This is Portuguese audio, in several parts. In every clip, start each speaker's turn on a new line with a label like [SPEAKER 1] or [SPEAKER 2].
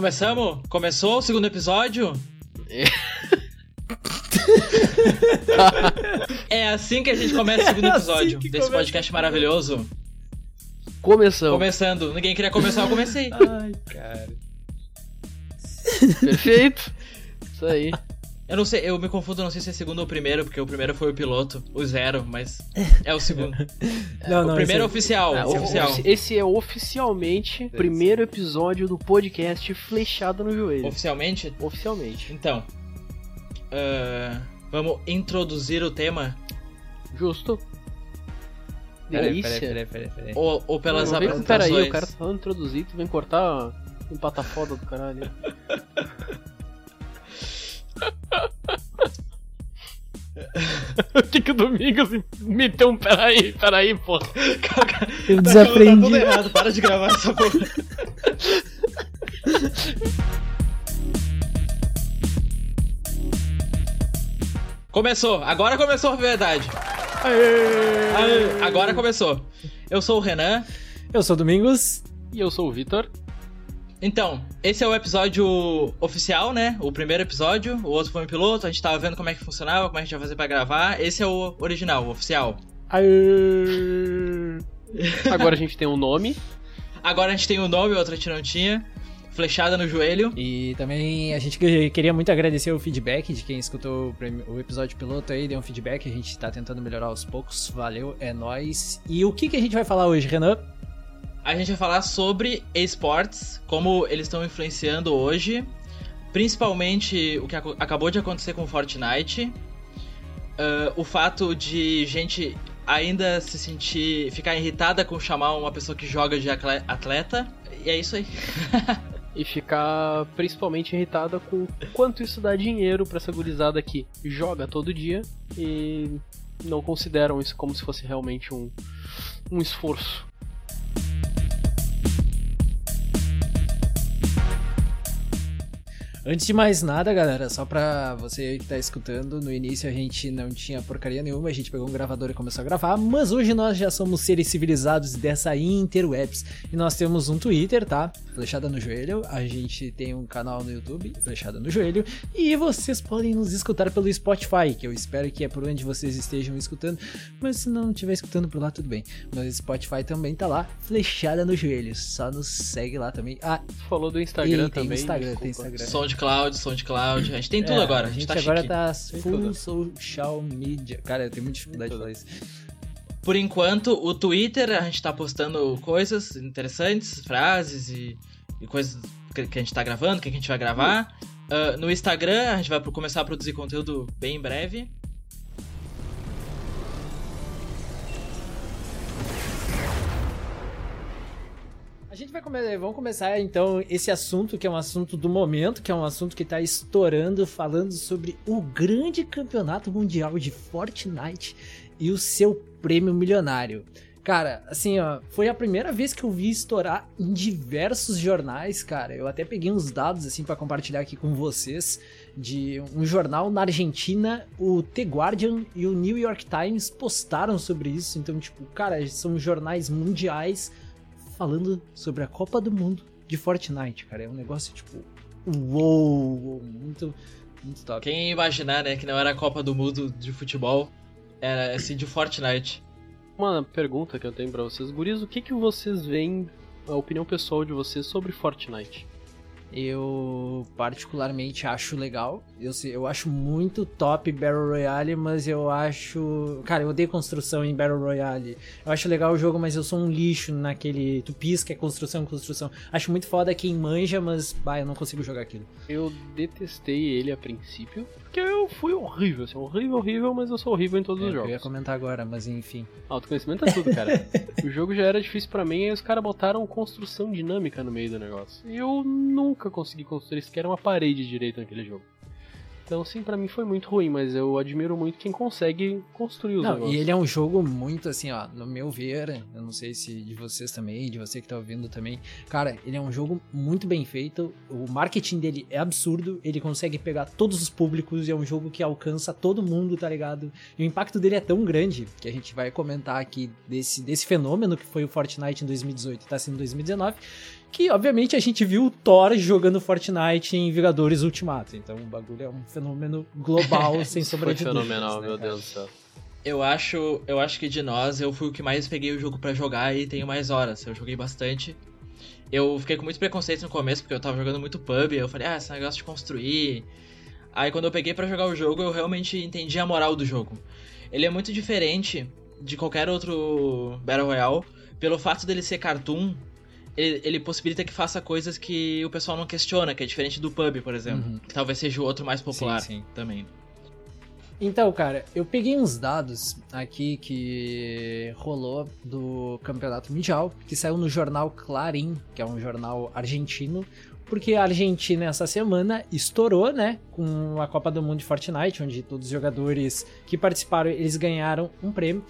[SPEAKER 1] Começamos? Começou o segundo episódio? é assim que a gente começa o segundo
[SPEAKER 2] É assim
[SPEAKER 1] episódio desse
[SPEAKER 2] começa.
[SPEAKER 1] podcast maravilhoso.
[SPEAKER 3] Começamos.
[SPEAKER 1] Começando. Ninguém queria começar, eu comecei.
[SPEAKER 2] Ai, cara.
[SPEAKER 3] Perfeito. Isso aí.
[SPEAKER 1] Eu não sei, eu me confundo, não sei se é segundo ou primeiro, porque o primeiro foi o piloto, o zero, mas é o segundo.
[SPEAKER 2] Não,
[SPEAKER 1] o
[SPEAKER 2] não,
[SPEAKER 1] primeiro é oficial, esse é
[SPEAKER 3] o-
[SPEAKER 1] oficial.
[SPEAKER 3] Esse é oficialmente o primeiro episódio do podcast Flechado no Joelho.
[SPEAKER 1] Oficialmente?
[SPEAKER 3] Oficialmente.
[SPEAKER 1] Então. ah, vamos introduzir o tema?
[SPEAKER 3] Justo.
[SPEAKER 2] Peraí,
[SPEAKER 3] Delícia.
[SPEAKER 2] peraí, peraí, peraí, peraí.
[SPEAKER 1] Ou, ou pelas
[SPEAKER 3] Não, vem-
[SPEAKER 1] apresentações?
[SPEAKER 3] Pera aí, o cara tá falando introduzir, tu vem cortar um pata foda do caralho. O que que o Domingos meteu um peraí, peraí, pô.
[SPEAKER 2] Eu
[SPEAKER 1] Tá
[SPEAKER 2] desaprendi.
[SPEAKER 1] tudo errado, para de gravar essa porra. Começou, agora começou a verdade. Aê, Agora começou. Eu sou o Renan.
[SPEAKER 2] Eu sou o Domingos.
[SPEAKER 3] E eu sou o Vitor.
[SPEAKER 1] Então, esse é o episódio oficial, né? O primeiro episódio. O outro foi um piloto. A gente tava vendo como é que funcionava, como a gente ia fazer pra gravar. Esse é o original, o oficial.
[SPEAKER 3] Aê. Agora a gente tem um nome.
[SPEAKER 1] Agora a gente tem um nome, outro a gente não tinha. Flechada no joelho.
[SPEAKER 2] E também a gente que- queria muito agradecer o feedback de quem escutou o episódio piloto aí, deu um feedback, a gente tá tentando melhorar aos poucos. Valeu, é nóis. E o que, que a gente vai falar hoje, Renan?
[SPEAKER 1] A gente vai falar sobre esportes, como eles estão influenciando hoje, principalmente o que aco- acabou de acontecer com Fortnite, ah, o fato de gente ainda se sentir, ficar irritada com chamar uma pessoa que joga de atleta, e é isso aí.
[SPEAKER 3] E ficar principalmente irritada com quanto isso dá dinheiro pra essa gurizada que joga todo dia e não consideram isso como se fosse realmente um, um esforço.
[SPEAKER 2] Antes de mais nada, galera, só pra você que tá escutando, no início a gente não tinha porcaria nenhuma, a gente pegou um gravador e começou a gravar, mas hoje nós já somos seres civilizados dessa interwebs. E nós temos um Twitter, tá? Flechada no Joelho, a gente tem um canal no YouTube, Flechada no Joelho, e vocês podem nos escutar pelo Spotify, que eu espero que é por onde vocês estejam escutando, mas se não estiver escutando por lá, tudo bem. Mas Spotify também tá lá, Flechada no Joelho, só nos segue lá também. Ah,
[SPEAKER 3] falou do Instagram
[SPEAKER 2] e tem
[SPEAKER 3] também.
[SPEAKER 2] Instagram, tem
[SPEAKER 3] desculpa.
[SPEAKER 2] Instagram.
[SPEAKER 1] SoundCloud, SoundCloud, a gente tem tudo
[SPEAKER 2] É,
[SPEAKER 1] agora, a gente, tá
[SPEAKER 2] agora
[SPEAKER 1] chique.
[SPEAKER 2] tá full social media. Cara, eu tenho muita dificuldade de falar isso.
[SPEAKER 1] Por enquanto, o Twitter, a gente tá postando coisas interessantes, frases e, e coisas que, que a gente tá gravando, que a gente vai gravar. Ah, no Instagram, a gente vai começar a produzir conteúdo bem em breve.
[SPEAKER 2] Gente vai começar, vamos começar então esse assunto que é um assunto do momento, que é um assunto que tá estourando, falando sobre o grande campeonato mundial de Fortnite e o seu prêmio milionário. Cara, assim, ó, foi a primeira vez que eu vi estourar em diversos jornais, cara. Eu até peguei uns dados assim pra compartilhar aqui com vocês de um jornal na Argentina, o The Guardian e o New York Times postaram sobre isso. Então, tipo, cara, são jornais mundiais falando sobre a Copa do Mundo de Fortnite, cara. É um negócio tipo, uou, muito, muito top.
[SPEAKER 1] Quem ia imaginar, né, que não era a Copa do Mundo de futebol, era assim de Fortnite.
[SPEAKER 3] Uma pergunta que eu tenho pra vocês, guris, o que que vocês veem, a opinião pessoal de vocês sobre Fortnite?
[SPEAKER 2] Eu particularmente acho legal. Eu, eu acho muito top Battle Royale, mas eu acho. Cara, eu odeio construção em Battle Royale. Eu acho legal o jogo, mas eu sou um lixo naquele. Tu pisca, é construção, construção. Acho muito foda quem manja, mas bah, eu não consigo jogar aquilo.
[SPEAKER 3] Eu detestei ele a princípio, porque eu fui horrível, assim, horrível, horrível, mas eu sou horrível em todos
[SPEAKER 2] É,
[SPEAKER 3] os
[SPEAKER 2] eu ia
[SPEAKER 3] jogos.
[SPEAKER 2] comentar agora, mas enfim.
[SPEAKER 3] Autoconhecimento é tudo, cara. o jogo já era difícil pra mim, aí os caras botaram construção dinâmica no meio do negócio. E eu nunca consegui construir sequer uma parede direito naquele jogo. Então, sim, pra mim foi muito ruim, mas eu admiro muito quem consegue construir os
[SPEAKER 2] Não,
[SPEAKER 3] negócios.
[SPEAKER 2] e ele é um jogo muito assim, ó, no meu ver, eu não sei se de vocês também, de você que tá ouvindo também. Cara, ele é um jogo muito bem feito, o marketing dele é absurdo, ele consegue pegar todos os públicos e é um jogo que alcança todo mundo, tá ligado? E o impacto dele é tão grande que a gente vai comentar aqui desse, desse fenômeno que foi o Fortnite em 2018 e tá sendo em 2019, que obviamente a gente viu o Thor jogando Fortnite em Vingadores Ultimato. Então o bagulho é um fenômeno global, sem sombra de
[SPEAKER 3] dúvidas. Foi fenomenal,
[SPEAKER 2] né,
[SPEAKER 3] meu Deus do céu.
[SPEAKER 1] Eu acho, eu acho que de nós, eu fui o que mais peguei o jogo para jogar e tenho mais horas. Eu joguei bastante. Eu fiquei com muito preconceito no começo, porque eu tava jogando muito pub, eu falei, ah, esse negócio de construir. Aí quando eu peguei para jogar o jogo, eu realmente entendi a moral do jogo. Ele é muito diferente de qualquer outro Battle Royale, pelo fato dele ser cartoon, ele, ele, possibilita que faça coisas que o pessoal não questiona, que é diferente do pub, por exemplo. Uhum. Que talvez seja o outro mais popular sim, sim. também.
[SPEAKER 2] Então, cara, eu peguei uns dados aqui que rolou do Campeonato Mundial, que saiu no jornal Clarim, que é um jornal argentino, porque a Argentina essa semana estourou, né, com a Copa do Mundo de Fortnite, onde todos os jogadores que participaram, eles ganharam um prêmio.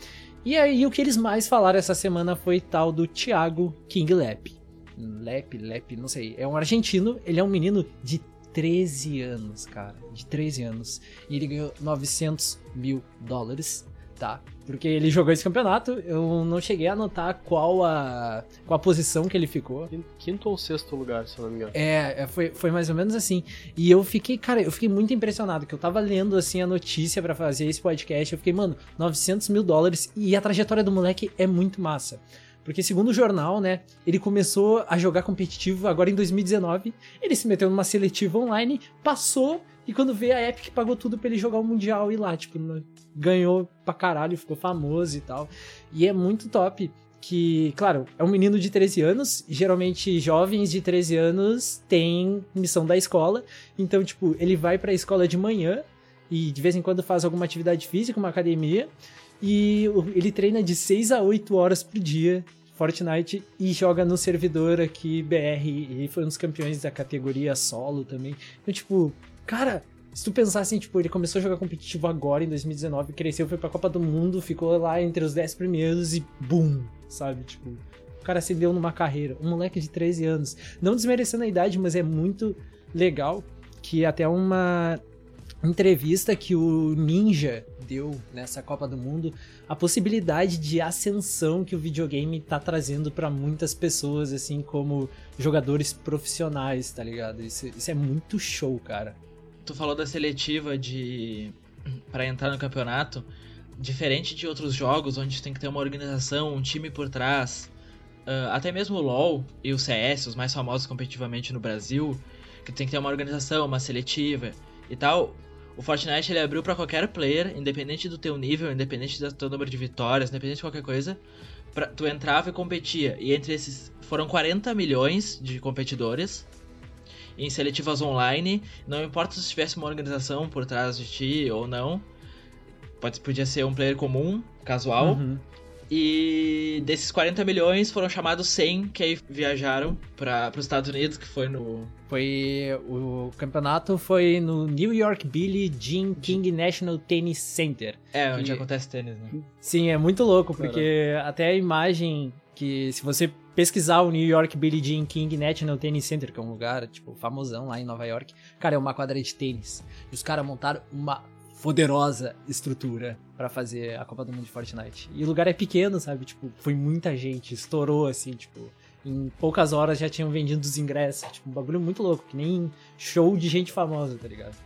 [SPEAKER 2] E aí o que eles mais falaram essa semana foi tal do Thiago King Lep. Lep, Lep, não sei. É um argentino, ele é um menino de 13 anos, cara. De 13 anos. E ele ganhou 900 mil dólares, tá? Porque ele jogou esse campeonato, eu não cheguei a anotar qual a, qual a posição que ele ficou.
[SPEAKER 3] Quinto ou sexto lugar, se eu não me engano.
[SPEAKER 2] É, é, foi, foi mais ou menos assim. E eu fiquei, cara, eu fiquei muito impressionado, que eu tava lendo, assim, a notícia para fazer esse podcast, eu fiquei, mano, 900 mil dólares, e a trajetória do moleque é muito massa. Porque, segundo o jornal, né, ele começou a jogar competitivo agora em 2019. Ele se meteu numa seletiva online, passou, e quando veio a Epic pagou tudo pra ele jogar o Mundial e lá, tipo, ganhou pra caralho, ficou famoso e tal. E é muito top que, claro, é um menino de 13 anos, geralmente jovens de 13 anos têm missão da escola, então, tipo, ele vai pra escola de manhã e de vez em quando faz alguma atividade física, uma academia, e ele treina de 6 a 8 horas por dia Fortnite e joga no servidor aqui BR. E foi um dos campeões da categoria solo também. Então, tipo, cara, se tu pensar assim, tipo, ele começou a jogar competitivo agora em 2019, cresceu, foi pra Copa do Mundo, ficou lá entre os 10 primeiros e BUM! Sabe? Tipo, o cara se deu numa carreira. Um moleque de 13 anos. Não desmerecendo a idade, mas é muito legal que até uma entrevista que o Ninja deu nessa Copa do Mundo, a possibilidade de ascensão que o videogame tá trazendo para muitas pessoas, assim como jogadores profissionais, tá ligado? Isso, isso é muito show, cara.
[SPEAKER 1] Tu falou da seletiva de para entrar no campeonato, diferente de outros jogos onde tem que ter uma organização, um time por trás, uh, até mesmo o LoL e o CS, os mais famosos competitivamente no Brasil, que tem que ter uma organização, uma seletiva e tal. O Fortnite ele abriu para qualquer player, independente do teu nível, independente do teu número de vitórias, independente de qualquer coisa, pra, tu entrava e competia. E entre esses foram 40 milhões de competidores em seletivas online. Não importa se tivesse uma organização por trás de ti ou não. Pode, podia ser um player comum, casual. Uhum. E desses 40 milhões foram chamados 100 que aí viajaram para os Estados Unidos, que foi no.
[SPEAKER 2] Foi. O campeonato foi no New York Billie Jean King National Tennis Center.
[SPEAKER 1] É, onde que... acontece tênis, né?
[SPEAKER 2] Sim, é muito louco, porque Caramba. até a imagem que, se você pesquisar o New York Billie Jean King National Tennis Center, que é um lugar, tipo, famosão lá em Nova York, cara, é uma quadra de tênis. E os caras montaram uma poderosa estrutura para fazer a Copa do Mundo de Fortnite. E o lugar é pequeno, sabe? Tipo, foi muita gente, estourou assim, tipo, em poucas horas já tinham vendido os ingressos. Tipo, um bagulho muito louco, que nem show de gente famosa, tá ligado?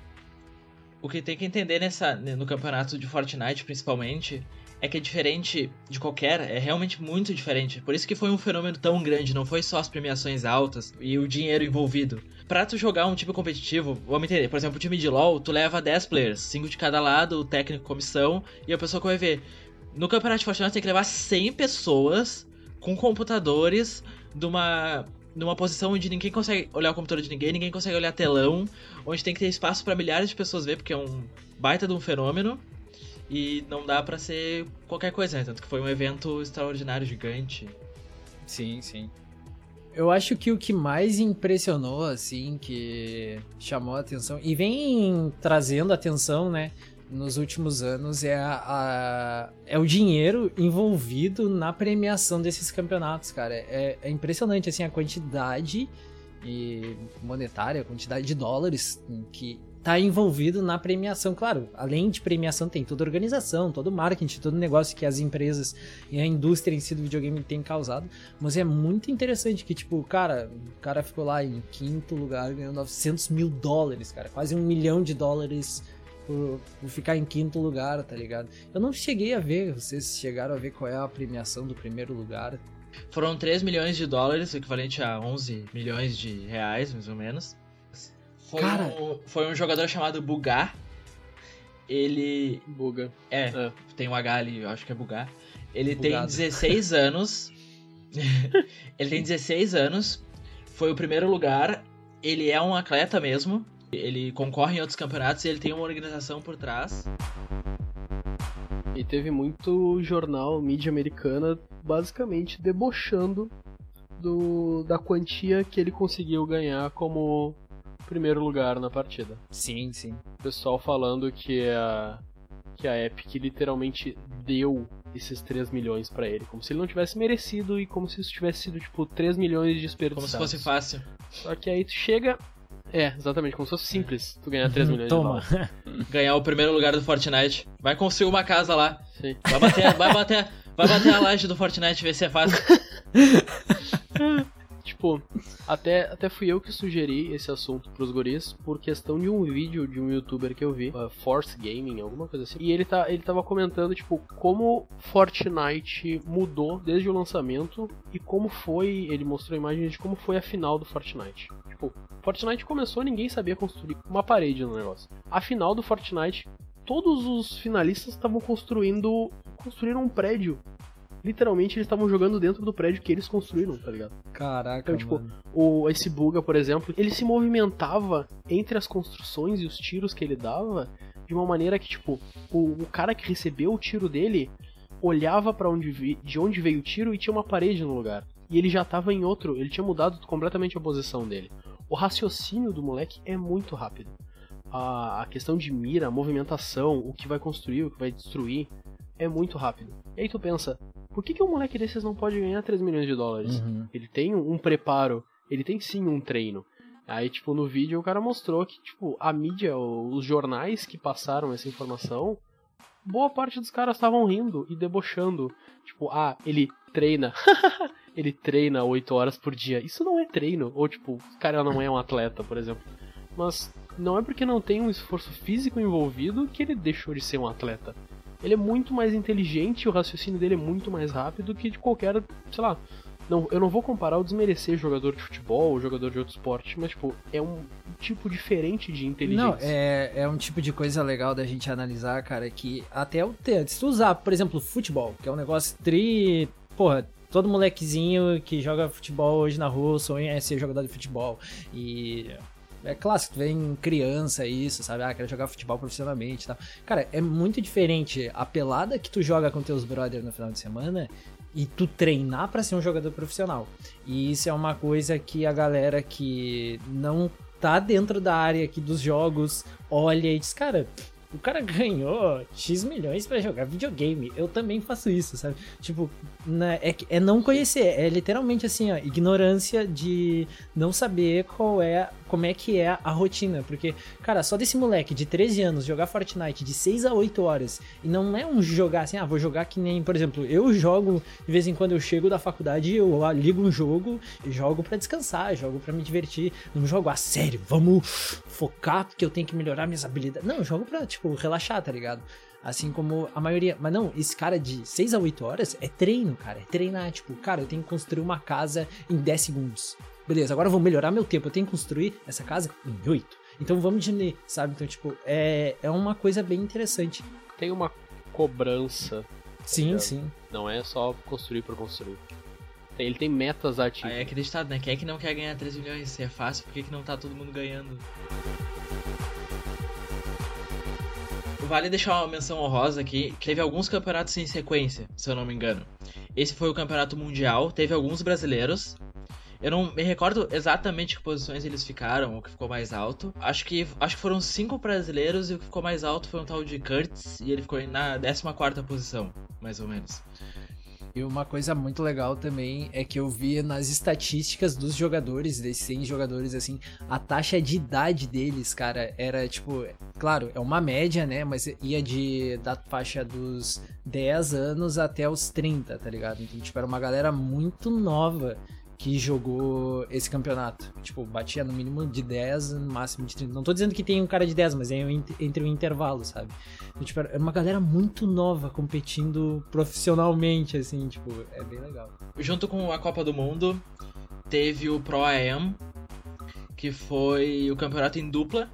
[SPEAKER 1] O que tem que entender nessa, no campeonato de Fortnite, principalmente, é que é diferente de qualquer, é realmente muito diferente. Por isso que foi um fenômeno tão grande, não foi só as premiações altas e o dinheiro envolvido pra tu jogar um time competitivo, vamos entender, por exemplo, o time de LoL, tu leva 10 players, 5 de cada lado, o técnico, comissão, e a pessoa que vai ver. No campeonato de Fortnite tem que levar 100 pessoas com computadores numa numa posição onde ninguém consegue olhar o computador de ninguém, ninguém consegue olhar telão, onde tem que ter espaço para milhares de pessoas ver, porque é um baita de um fenômeno. E não dá para ser qualquer coisa, né? Tanto que foi um evento extraordinário, gigante.
[SPEAKER 2] Sim, sim. Eu acho que o que mais impressionou, assim, que chamou a atenção e vem trazendo atenção, né, nos últimos anos é, a, a, é o dinheiro envolvido na premiação desses campeonatos, cara. É, é impressionante, assim, a quantidade e monetária, a quantidade de dólares que tá envolvido na premiação. Claro, além de premiação, tem toda a organização, todo o marketing, todo o negócio que as empresas e a indústria em si do videogame tem causado. Mas é muito interessante que, tipo, cara, o cara ficou lá em quinto lugar, ganhou 900 mil dólares, cara, quase um milhão de dólares por, por, ficar em quinto lugar, tá ligado? Eu não cheguei a ver, vocês chegaram a ver qual é a premiação do primeiro lugar.
[SPEAKER 1] Foram 3 milhões de dólares, equivalente a 11 milhões de reais, mais ou menos. Foi, Cara... um, foi um jogador chamado Bugar. Ele.
[SPEAKER 3] Buga.
[SPEAKER 1] É, é, tem um H ali, eu acho que é Bugar. Ele Bugado. tem 16 anos. ele tem 16 anos. Foi o primeiro lugar. Ele é um atleta mesmo. Ele concorre em outros campeonatos e ele tem uma organização por trás.
[SPEAKER 3] E teve muito jornal, mídia americana, basicamente debochando do, da quantia que ele conseguiu ganhar como primeiro lugar na partida.
[SPEAKER 2] Sim, sim.
[SPEAKER 3] O pessoal falando que a, que a Epic literalmente deu esses 3 milhões para ele, como se ele não tivesse merecido e como se isso tivesse sido tipo 3 milhões de desperdiçados.
[SPEAKER 1] Como se fosse fácil.
[SPEAKER 3] Só que aí tu chega é, exatamente, como se fosse simples tu ganhar 3 milhões
[SPEAKER 2] Toma.
[SPEAKER 3] de dólares.
[SPEAKER 1] Ganhar o primeiro lugar do Fortnite. Vai construir uma casa lá. Sim. Vai bater, vai bater, vai bater a laje do Fortnite ver se é fácil.
[SPEAKER 3] tipo, até, até fui eu que sugeri esse assunto pros guris por questão de um vídeo de um youtuber que eu vi, uh, Force Gaming, alguma coisa assim. E ele, tá, ele tava comentando, tipo, como Fortnite mudou desde o lançamento e como foi. Ele mostrou imagens de como foi a final do Fortnite. Tipo, Fortnite começou, ninguém sabia construir uma parede no negócio. A final do Fortnite, todos os finalistas estavam construindo. construíram um prédio literalmente eles estavam jogando dentro do prédio que eles construíram, tá ligado?
[SPEAKER 2] Caraca,
[SPEAKER 3] então, tipo, mano. o esse Buga, por exemplo, ele se movimentava entre as construções e os tiros que ele dava de uma maneira que, tipo, o, o cara que recebeu o tiro dele olhava para onde vi, de onde veio o tiro e tinha uma parede no lugar. E ele já tava em outro, ele tinha mudado completamente a posição dele. O raciocínio do moleque é muito rápido. A, a questão de mira, a movimentação, o que vai construir, o que vai destruir, é muito rápido. E aí tu pensa, por que, que um moleque desses não pode ganhar 3 milhões de dólares? Uhum. Ele tem um preparo, ele tem sim um treino. Aí, tipo, no vídeo o cara mostrou que, tipo, a mídia, os jornais que passaram essa informação, boa parte dos caras estavam rindo e debochando. Tipo, ah, ele treina. ele treina 8 horas por dia. Isso não é treino. Ou, tipo, o cara não é um atleta, por exemplo. Mas não é porque não tem um esforço físico envolvido que ele deixou de ser um atleta ele é muito mais inteligente, o raciocínio dele é muito mais rápido que de qualquer, sei lá. Não, eu não vou comparar ou desmerecer jogador de futebol ou jogador de outro esporte, mas, tipo, é um tipo diferente de inteligência. Não,
[SPEAKER 2] é, é um tipo de coisa legal da gente analisar, cara, que até o se tu usar, por exemplo, futebol, que é um negócio tri. Porra, todo molequezinho que joga futebol hoje na rua sonha ser jogador de futebol. E é clássico, tu vê em criança isso, sabe? Ah, quero jogar futebol profissionalmente e tal. Cara, é muito diferente a pelada que tu joga com teus brothers no final de semana e tu treinar para ser um jogador profissional. E isso é uma coisa que a galera que não tá dentro da área aqui dos jogos olha e diz, cara, o cara ganhou X milhões para jogar videogame. Eu também faço isso, sabe? Tipo, né, é, é não conhecer. É literalmente assim, ó, ignorância de não saber qual é como é que é a rotina. Porque, cara, só desse moleque de 13 anos jogar Fortnite de 6 a 8 horas e não é um jogar assim, ah, vou jogar que nem, por exemplo, eu jogo de vez em quando eu chego da faculdade, eu ligo um jogo e jogo para descansar, jogo para me divertir. Não jogo a sério, vamos focar porque eu tenho que melhorar minhas habilidades. Não, eu jogo pra, tipo, relaxar, tá ligado? Assim como a maioria. Mas não, esse cara de 6 a 8 horas é treino, cara. É treinar. Tipo, cara, eu tenho que construir uma casa em 10 segundos. Beleza, agora eu vou melhorar meu tempo. Eu tenho que construir essa casa em 8. Então vamos de ler, sabe? Então, tipo, é, é uma coisa bem interessante.
[SPEAKER 3] Tem uma cobrança.
[SPEAKER 2] Sim, sim.
[SPEAKER 3] Não é só construir por construir. Ele tem metas ativas.
[SPEAKER 1] Aí é acreditado, né? Quem é que não quer ganhar 3 milhões? Se é fácil, por que, que não tá todo mundo ganhando? Vale deixar uma menção honrosa aqui. Teve alguns campeonatos em sequência, se eu não me engano. Esse foi o campeonato mundial, teve alguns brasileiros. Eu não me recordo exatamente que posições eles ficaram, o que ficou mais alto. Acho que acho que foram cinco brasileiros e o que ficou mais alto foi um tal de Kurtz e ele ficou na 14 posição, mais ou menos.
[SPEAKER 2] E uma coisa muito legal também é que eu vi nas estatísticas dos jogadores, desses 100 jogadores, assim, a taxa de idade deles, cara, era tipo, claro, é uma média, né? Mas ia de da faixa dos 10 anos até os 30, tá ligado? Então, tipo, era uma galera muito nova que jogou esse campeonato. Tipo, batia no mínimo de 10, no máximo de 30. Não tô dizendo que tem um cara de 10, mas é entre o intervalo, sabe? Então, tipo, era uma galera muito nova competindo profissionalmente, assim, tipo, é bem legal.
[SPEAKER 1] Junto com a Copa do Mundo, teve o Pro AM, que foi o campeonato em dupla,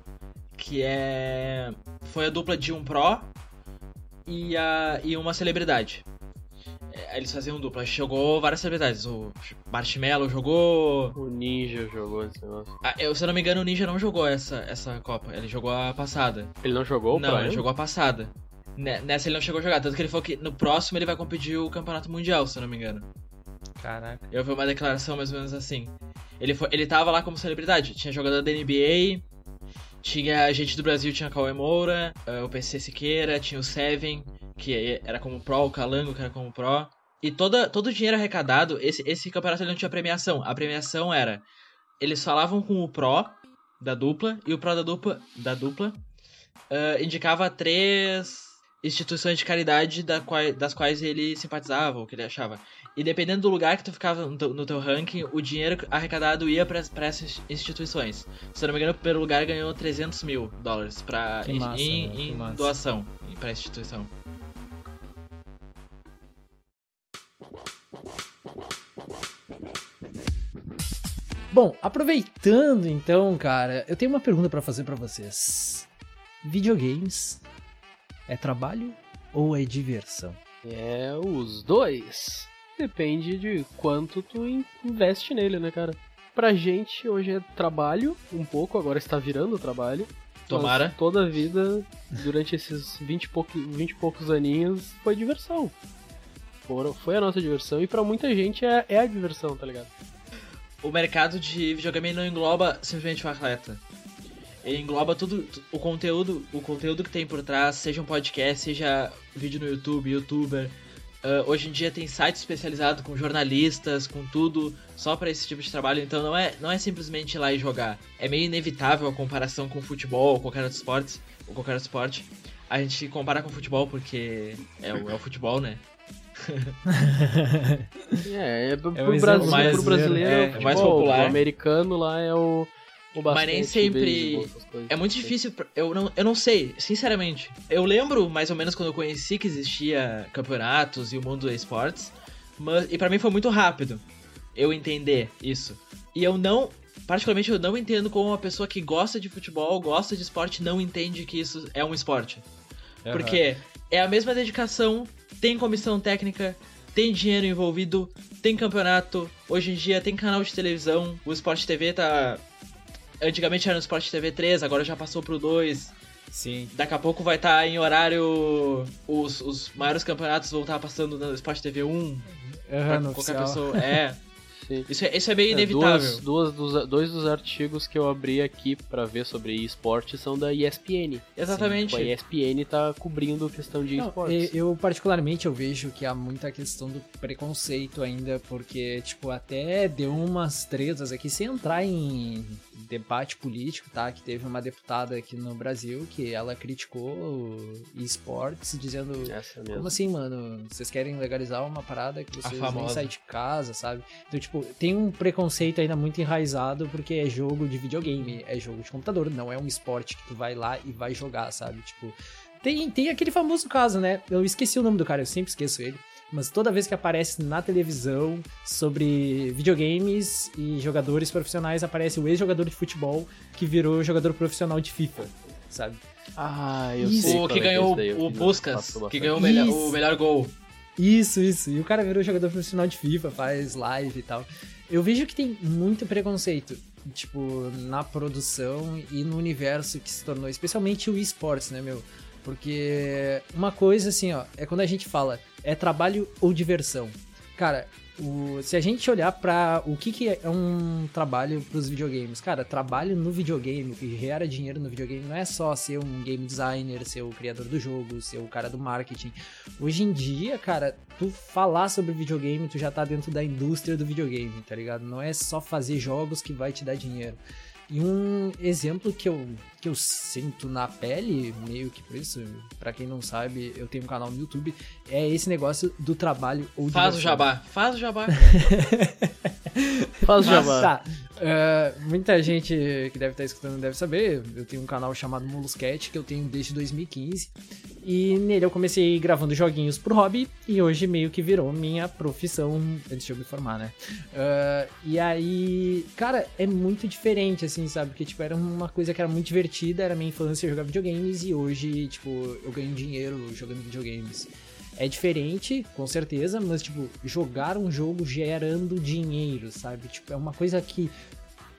[SPEAKER 1] que é. Foi a dupla de um Pro e, a, e uma celebridade. É, eles faziam dupla. Jogou várias celebridades. O Marshmallow jogou.
[SPEAKER 3] O Ninja jogou esse negócio.
[SPEAKER 1] Ah, eu, se eu não me engano, o Ninja não jogou essa, essa Copa. Ele jogou a passada.
[SPEAKER 3] Ele não jogou
[SPEAKER 1] Não, ele jogou a passada. Nessa ele não chegou a jogar. Tanto que ele falou que no próximo ele vai competir o Campeonato Mundial, se eu não me engano.
[SPEAKER 2] Caraca.
[SPEAKER 1] Eu vi uma declaração mais ou menos assim. Ele, foi, ele tava lá como celebridade. Tinha jogador da NBA. Tinha gente do Brasil, tinha Cauê Moura, uh, o PC Siqueira, tinha o Seven, que era como Pro, o Calango, que era como Pro. E toda, todo o dinheiro arrecadado, esse, esse campeonato ele não tinha premiação. A premiação era. Eles falavam com o Pro da dupla, e o Pro da dupla, da dupla uh, indicava três instituições de caridade da qual, das quais ele simpatizava, ou que ele achava. E dependendo do lugar que tu ficava no teu, no teu ranking, o dinheiro arrecadado ia para essas instituições. Se eu não me engano, o primeiro lugar ganhou 300 mil dólares pra,
[SPEAKER 2] Que massa,
[SPEAKER 1] em,
[SPEAKER 2] né?
[SPEAKER 1] Em doação para a instituição.
[SPEAKER 2] Bom, aproveitando então, cara, eu tenho uma pergunta pra fazer pra vocês. Videogames é trabalho ou é diversão?
[SPEAKER 3] É os dois. Depende de quanto tu in- investe nele, né, cara? Pra gente hoje é trabalho, um pouco, agora está virando trabalho.
[SPEAKER 1] Tomara.
[SPEAKER 3] Mas toda a vida, durante esses 20 e, pouco, 20 e poucos aninhos, foi diversão. Foram- foi a nossa diversão e pra muita gente é, é a diversão, tá ligado?
[SPEAKER 1] O mercado de videogame não engloba simplesmente o atleta. Ele engloba tudo, o conteúdo, o conteúdo que tem por trás, seja um podcast, seja vídeo no YouTube, youtuber. Ah, hoje em dia tem site especializado com jornalistas, com tudo, só pra esse tipo de trabalho. Então não é, não é simplesmente ir lá e jogar. É meio inevitável a comparação com futebol ou qualquer outro esporte, ou qualquer outro esporte. A gente compara com futebol porque é o, é o futebol, né?
[SPEAKER 3] É, é pro,
[SPEAKER 2] É o
[SPEAKER 3] Brasil,
[SPEAKER 1] mais-
[SPEAKER 3] pro brasileiro
[SPEAKER 1] é,
[SPEAKER 3] é, o
[SPEAKER 1] mais
[SPEAKER 3] futebol,
[SPEAKER 1] popular.
[SPEAKER 3] pro americano lá é o, o basquete,
[SPEAKER 1] nem
[SPEAKER 3] o
[SPEAKER 1] sempre-
[SPEAKER 3] beisebol.
[SPEAKER 1] É muito difícil, pra- eu não, eu não sei, sinceramente. Eu lembro mais ou menos quando eu conheci que existia campeonatos e o mundo dos esportes, mas, e pra mim foi muito rápido eu entender isso. E eu não, particularmente eu não entendo como uma pessoa que gosta de futebol, gosta de esporte, não entende que isso é um esporte. Porque é a mesma dedicação, tem comissão técnica, tem dinheiro envolvido, tem campeonato, hoje em dia tem canal de televisão, o Sport TV tá. Antigamente era no Sport TV 3, agora já passou pro 2.
[SPEAKER 2] Sim.
[SPEAKER 1] Daqui a pouco vai estar em horário. Os, os maiores campeonatos vão estar passando no Sport TV 1. pra
[SPEAKER 2] Aham, no
[SPEAKER 1] qualquer pessoa. É.
[SPEAKER 3] Sim.
[SPEAKER 1] Isso é, isso é meio
[SPEAKER 3] É,
[SPEAKER 1] inevitável.
[SPEAKER 3] duas, duas dos, dois dos artigos que eu abri aqui pra ver sobre esporte são da ESPN.
[SPEAKER 1] Exatamente.
[SPEAKER 3] Tipo, a ESPN tá cobrindo questão de esportes.
[SPEAKER 2] eu particularmente eu vejo que há muita questão do preconceito ainda, porque, tipo, até deu umas tretas aqui, sem entrar em debate político, tá? Que teve uma deputada aqui no Brasil que ela criticou o esportes, dizendo...
[SPEAKER 3] Essa mesmo.
[SPEAKER 2] Como assim, mano? Vocês querem legalizar uma parada que vocês nem saem de casa, sabe? Então, tipo, tem um preconceito ainda muito enraizado porque é jogo de videogame, é jogo de computador, não é um esporte que tu vai lá e vai jogar, sabe? Tipo, tem, tem aquele famoso caso, né? Eu esqueci o nome do cara, eu sempre esqueço ele. Mas toda vez que aparece na televisão sobre videogames e jogadores profissionais, aparece o ex-jogador de futebol que virou jogador profissional de FIFA, sabe?
[SPEAKER 3] Ah, eu
[SPEAKER 2] Isso.
[SPEAKER 3] sei.
[SPEAKER 1] O que
[SPEAKER 3] é
[SPEAKER 1] ganhou
[SPEAKER 3] esse daí, eu
[SPEAKER 1] o Puskas,
[SPEAKER 3] passou
[SPEAKER 1] que ganhou o melhor, o melhor gol.
[SPEAKER 2] Isso, isso. E o cara virou jogador profissional de FIFA, faz live e tal. Eu vejo que tem muito preconceito, tipo, na produção e no universo que se tornou, especialmente o esportes, né, meu? Porque uma coisa assim, ó, é quando a gente fala é trabalho ou diversão. Cara, O, se a gente olhar para o que, que é um trabalho para os videogames, cara, trabalho no videogame, que gera dinheiro no videogame não é só ser um game designer, ser o criador do jogo, ser o cara do marketing. Hoje em dia, cara, tu falar sobre videogame, tu já tá dentro da indústria do videogame, tá ligado? Não é só fazer jogos que vai te dar dinheiro. E um exemplo que eu, que eu sinto na pele, meio que por isso, para quem não sabe, eu tenho um canal no YouTube, é esse negócio do trabalho ou
[SPEAKER 1] Faz o jabá, faz o jabá.
[SPEAKER 3] Faz o jabá.
[SPEAKER 2] Tá. Uh, muita gente que deve estar escutando deve saber, eu tenho um canal chamado Moluscat que eu tenho desde 2015. E nele eu comecei gravando joguinhos pro hobby e hoje meio que virou minha profissão antes de eu me formar, né? Uh, e aí, cara, é muito diferente, assim, sabe? Porque, tipo, era uma coisa que era muito divertida, era minha infância jogar videogames e hoje, tipo, eu ganho dinheiro jogando videogames. É diferente, com certeza, mas, tipo, jogar um jogo gerando dinheiro, sabe? Tipo, é uma coisa que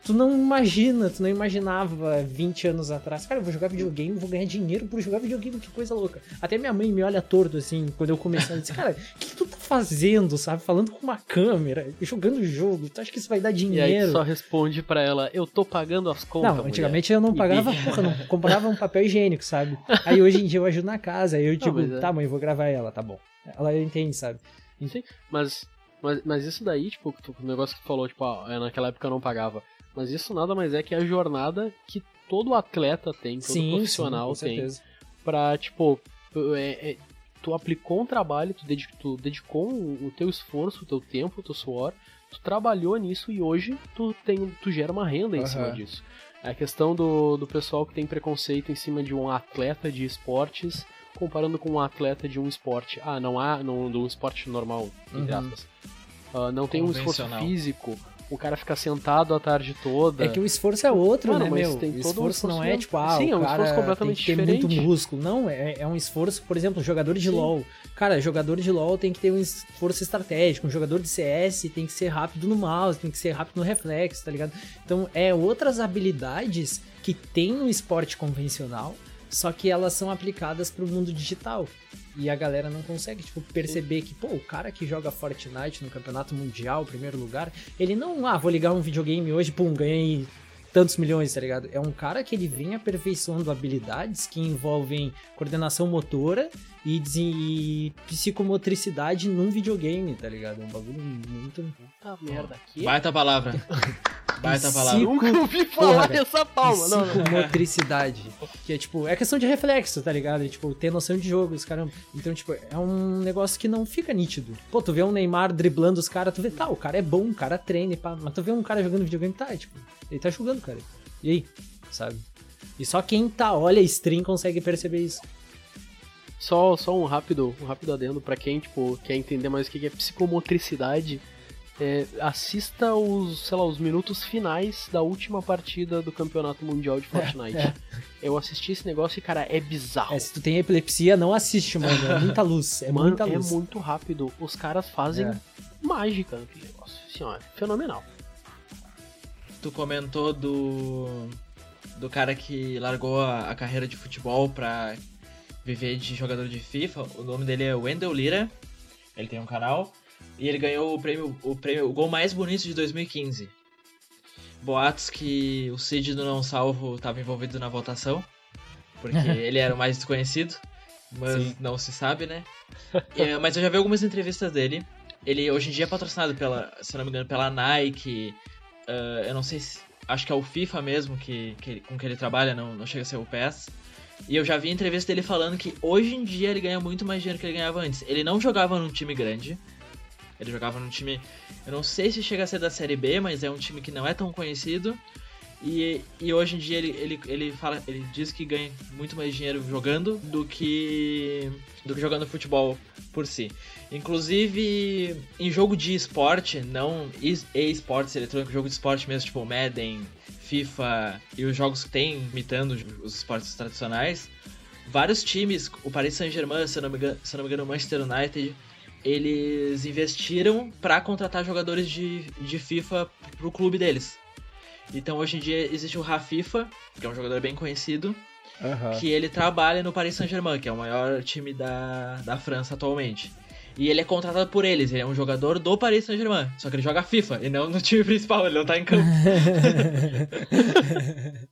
[SPEAKER 2] tu não imagina, tu não imaginava 20 anos atrás. Cara, eu vou jogar videogame, vou ganhar dinheiro por jogar videogame, que coisa louca. Até minha mãe me olha torto, assim, quando eu comecei. Ela disse, cara, o que tu tá fazendo, sabe? Falando com uma câmera, jogando jogo, tu acha que isso vai dar dinheiro?
[SPEAKER 3] E aí só responde pra ela, eu tô pagando as contas,
[SPEAKER 2] Não, antigamente mulher. eu não pagava, porra, não comprava um papel higiênico, sabe? Aí hoje em dia eu ajudo na casa, aí eu digo, não, é... tá mãe, vou gravar ela, tá bom. Ela entende, sabe?
[SPEAKER 3] Sim, mas, mas, mas isso daí, tipo, o negócio que tu falou, tipo, ah, naquela época eu não pagava. Mas isso nada mais é que a jornada que todo atleta tem, todo sim, profissional sim, tem. Pra, tipo, é, é, tu aplicou um trabalho, tu, dedic, tu dedicou o teu esforço, o teu tempo, o teu suor, tu trabalhou nisso e hoje tu, tem, tu gera uma renda em uhum. cima disso. É a questão do, do pessoal que tem preconceito em cima de um atleta de esportes comparando com um atleta de um esporte. Ah, não há, não, um esporte normal, entre uhum. aspas. Uh, não tem um esforço físico, o cara fica sentado a tarde toda.
[SPEAKER 2] É que o esforço é outro, Mano, né, meu? o esforço um não é tipo, ah, Sim, é um esforço completamente tem que ter diferente. muito músculo. Não, é, é um esforço, por exemplo, jogador de Sim. LoL. Cara, jogador de LoL tem que ter um esforço estratégico. Um jogador de CS tem que ser rápido no mouse, tem que ser rápido no reflexo, tá ligado? Então, é outras habilidades que tem no esporte convencional, só que elas são aplicadas para o mundo digital. E a galera não consegue, tipo, perceber que, pô, o cara que joga Fortnite no campeonato mundial, primeiro lugar, ele não, ah, vou ligar um videogame hoje, pum, ganhei tantos milhões, tá ligado? É um cara que ele vem aperfeiçoando habilidades que envolvem coordenação motora e, e psicomotricidade num videogame, tá ligado? É um bagulho muito.
[SPEAKER 3] Puta merda, aqui.
[SPEAKER 1] Baita palavra. Baita palavra.
[SPEAKER 3] Nunca ouvi falar dessa palma, não.
[SPEAKER 2] Psicomotricidade. que é tipo, é questão de reflexo, tá ligado? É, tipo, ter noção de jogo, os caras. Então, tipo, é um negócio que não fica nítido. Pô, tu vê um Neymar driblando os caras, tu vê, tá, o cara é bom, o cara treina, pá. Mas tu vê um cara jogando videogame, tá, é, tipo, ele tá jogando, cara. E aí? Sabe? E só quem tá, olha stream consegue perceber isso.
[SPEAKER 3] Só, só um rápido, um rápido adendo para quem, tipo, quer entender mais o que é psicomotricidade. É, assista os, sei lá, os minutos finais da última partida do Campeonato Mundial de Fortnite. É, é. Eu assisti esse negócio e, cara, é bizarro.
[SPEAKER 2] É, se tu tem epilepsia, não assiste, mano. É muita luz. É
[SPEAKER 3] mano,
[SPEAKER 2] muita
[SPEAKER 3] é
[SPEAKER 2] luz.
[SPEAKER 3] É muito rápido. Os caras fazem é. mágica naquele negócio. Assim, ó, é fenomenal.
[SPEAKER 1] Tu comentou do. do cara que largou a, a carreira de futebol pra viver de jogador de FIFA. O nome dele é Wendell Lira. Ele tem um canal. E ele ganhou o prêmio, o prêmio, o gol mais bonito de 2015. Boatos que o Cid do Não Salvo estava envolvido na votação. Porque ele era o mais desconhecido. Mas Sim. não se sabe, né? é, mas eu já vi algumas entrevistas dele. Ele hoje em dia é patrocinado pela, se não me engano, pela Nike. Uh, eu não sei se. Acho que é o FIFA mesmo que, que, com que ele trabalha, não, não chega a ser o PES. E eu já vi entrevista dele falando que hoje em dia ele ganha muito mais dinheiro que ele ganhava antes. Ele não jogava num time grande. Ele jogava num time. Eu não sei se chega a ser da Série B, mas é um time que não é tão conhecido. E, e hoje em dia ele, ele, ele fala. Ele diz que ganha muito mais dinheiro jogando do que. do que jogando futebol por si. Inclusive, em jogo de esporte, não e-esportes eletrônicos, jogo de esporte mesmo, tipo Madden, FIFA e os jogos que tem imitando os esportes tradicionais, vários times, o Paris Saint-Germain, se, não me engano, se não me engano, o Manchester United, eles investiram para contratar jogadores de, de FIFA pro clube deles. Então hoje em dia existe o Rafifa, que é um jogador bem conhecido, uhum. que ele trabalha no Paris Saint-Germain, que é o maior time da, da França atualmente. E ele é contratado por eles, ele é um jogador do Paris Saint-Germain. Só que ele joga FIFA e não no time principal, ele não tá em campo.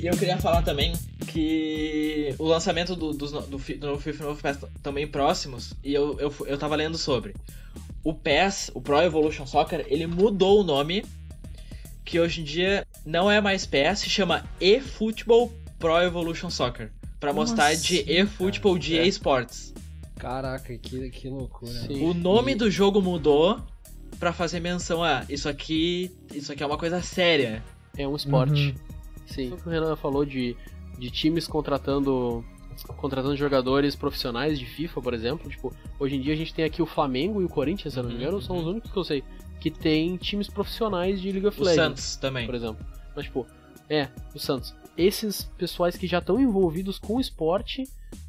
[SPEAKER 1] E eu queria falar também que o lançamento do, do, do, do novo FIFA e novo PES também próximos, e eu, eu, eu tava lendo sobre. O PES, o Pro Evolution Soccer, ele mudou o nome, que hoje em dia não é mais PES, se chama eFootball Pro Evolution Soccer. Pra
[SPEAKER 2] Como
[SPEAKER 1] mostrar
[SPEAKER 2] assim,
[SPEAKER 1] de eFootball de
[SPEAKER 3] É.
[SPEAKER 1] eSports.
[SPEAKER 2] Caraca, que, que loucura.
[SPEAKER 3] Sim.
[SPEAKER 1] O nome
[SPEAKER 3] E-
[SPEAKER 1] do jogo mudou pra fazer menção a isso aqui, isso aqui é uma coisa séria.
[SPEAKER 3] É um esporte.
[SPEAKER 2] Uhum.
[SPEAKER 3] Sim. O que o Renan falou de, de times contratando contratando jogadores profissionais de FIFA, por exemplo. Tipo, hoje em dia a gente tem aqui o Flamengo e o Corinthians, se não me
[SPEAKER 1] Uhum,
[SPEAKER 3] engano, são
[SPEAKER 1] uhum.
[SPEAKER 3] os únicos que eu sei que tem times profissionais de League of
[SPEAKER 1] O
[SPEAKER 3] Legends,
[SPEAKER 1] Santos também.
[SPEAKER 3] por exemplo. Mas tipo, é, o Santos. Esses pessoais que já estão envolvidos com o esporte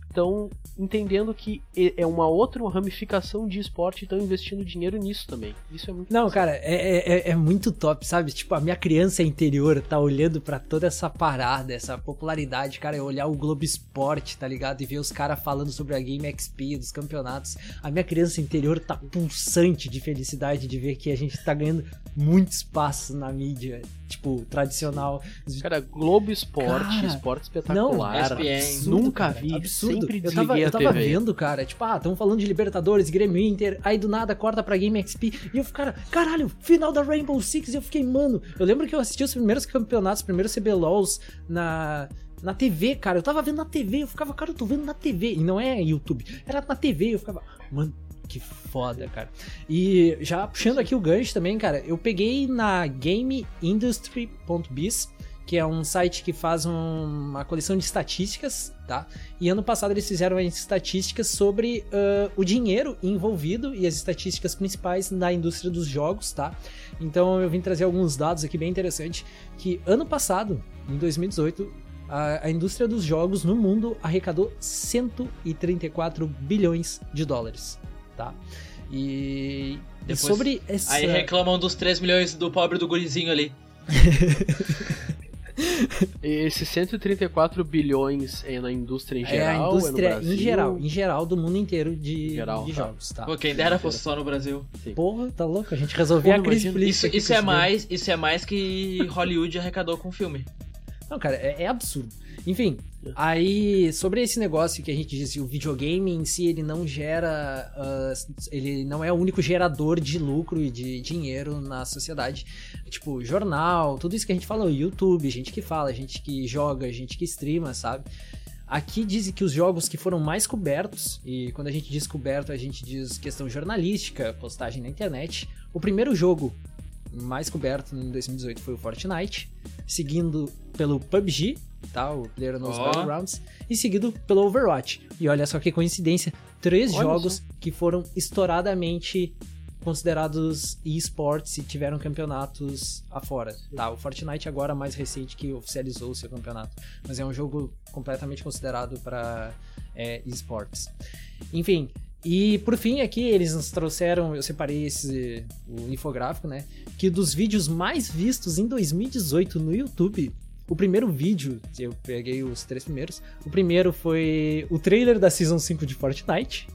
[SPEAKER 3] estão entendendo que é uma outra ramificação de esporte e estão investindo dinheiro nisso também. Isso é muito
[SPEAKER 2] Não, cara, é, é, é- é muito top, sabe? Tipo, a minha criança interior tá olhando pra toda essa parada, essa popularidade, cara, é olhar o Globo Esporte, tá ligado? E ver os caras falando sobre a Game XP, dos campeonatos. A minha criança interior tá pulsante de felicidade de ver que a gente tá ganhando muito espaço na mídia, tipo, tradicional.
[SPEAKER 3] Cara, Globo Esporte,
[SPEAKER 2] Cara,
[SPEAKER 3] esporte
[SPEAKER 2] Não,
[SPEAKER 3] espetacular.
[SPEAKER 1] ESPN.
[SPEAKER 3] Nunca
[SPEAKER 2] cara,
[SPEAKER 3] vi,
[SPEAKER 2] absurdo.
[SPEAKER 3] Sempre
[SPEAKER 2] eu tava, eu tava vendo, cara, tipo, ah, estão falando de Libertadores, Grêmio Inter, aí do nada corta pra Game XP, e eu fico, cara, caralho, final da Rainbow Six, e eu fiquei, mano, eu lembro que eu assisti os primeiros campeonatos, os primeiros CBLOLs na... Na TV, cara, eu tava vendo na TV, eu ficava, cara, eu tô vendo na TV, e não é YouTube, era na TV, eu ficava, mano, que foda, cara. E já puxando aqui o gancho também, cara, eu peguei na GameIndustry.biz, que é um site que faz um- uma coleção de estatísticas, tá? E ano passado eles fizeram as estatísticas sobre ah, o dinheiro envolvido e as estatísticas principais na indústria dos jogos, tá? Então eu vim trazer alguns dados aqui bem interessantes, que ano passado, em 2018, a, a indústria dos jogos no mundo arrecadou 134 bilhões de dólares, tá? E, e
[SPEAKER 1] Depois-
[SPEAKER 2] sobre essa...
[SPEAKER 1] Aí reclamam dos 3 milhões do pobre do gurizinho ali.
[SPEAKER 3] Esses 134 bilhões é na indústria em
[SPEAKER 2] é a
[SPEAKER 3] geral?
[SPEAKER 2] indústria
[SPEAKER 3] é no Brasil?
[SPEAKER 2] em geral, em geral do mundo inteiro de,
[SPEAKER 3] Geral,
[SPEAKER 2] de
[SPEAKER 3] tá.
[SPEAKER 2] jogos, tá?
[SPEAKER 1] Pô, quem dera fosse só no Brasil.
[SPEAKER 2] Porra, tá louco? A gente resolveu a crise política.
[SPEAKER 1] Isso, isso é mais, isso é mais que Hollywood arrecadou com o filme.
[SPEAKER 2] Não, cara, é, é absurdo. Enfim, aí sobre esse negócio que a gente disse, o videogame em si ele não gera, ah, ele não é o único gerador de lucro e de dinheiro na sociedade. Tipo, jornal, tudo isso que a gente falou, YouTube, gente que fala, gente que joga, gente que streama, sabe? Aqui dizem que os jogos que foram mais cobertos, e quando a gente diz coberto, a gente diz questão jornalística, postagem na internet. O primeiro jogo mais coberto em 2018 foi o Fortnite, seguindo pelo PUBG, tá? O PlayerUnknown's
[SPEAKER 1] Ó.
[SPEAKER 2] Battlegrounds, e seguido pelo Overwatch. E olha só que coincidência, três
[SPEAKER 3] Olha
[SPEAKER 2] jogos que foram estouradamente considerados esportes e tiveram campeonatos afora, tá? O Fortnite agora mais recente que oficializou o seu campeonato, mas é um jogo completamente considerado para é, esportes. Enfim, e por fim aqui eles nos trouxeram, eu separei esse o infográfico, né? Que dos vídeos mais vistos em 2018 no YouTube, o primeiro vídeo, eu peguei os três primeiros. O primeiro foi o trailer da Season 5 de Fortnite.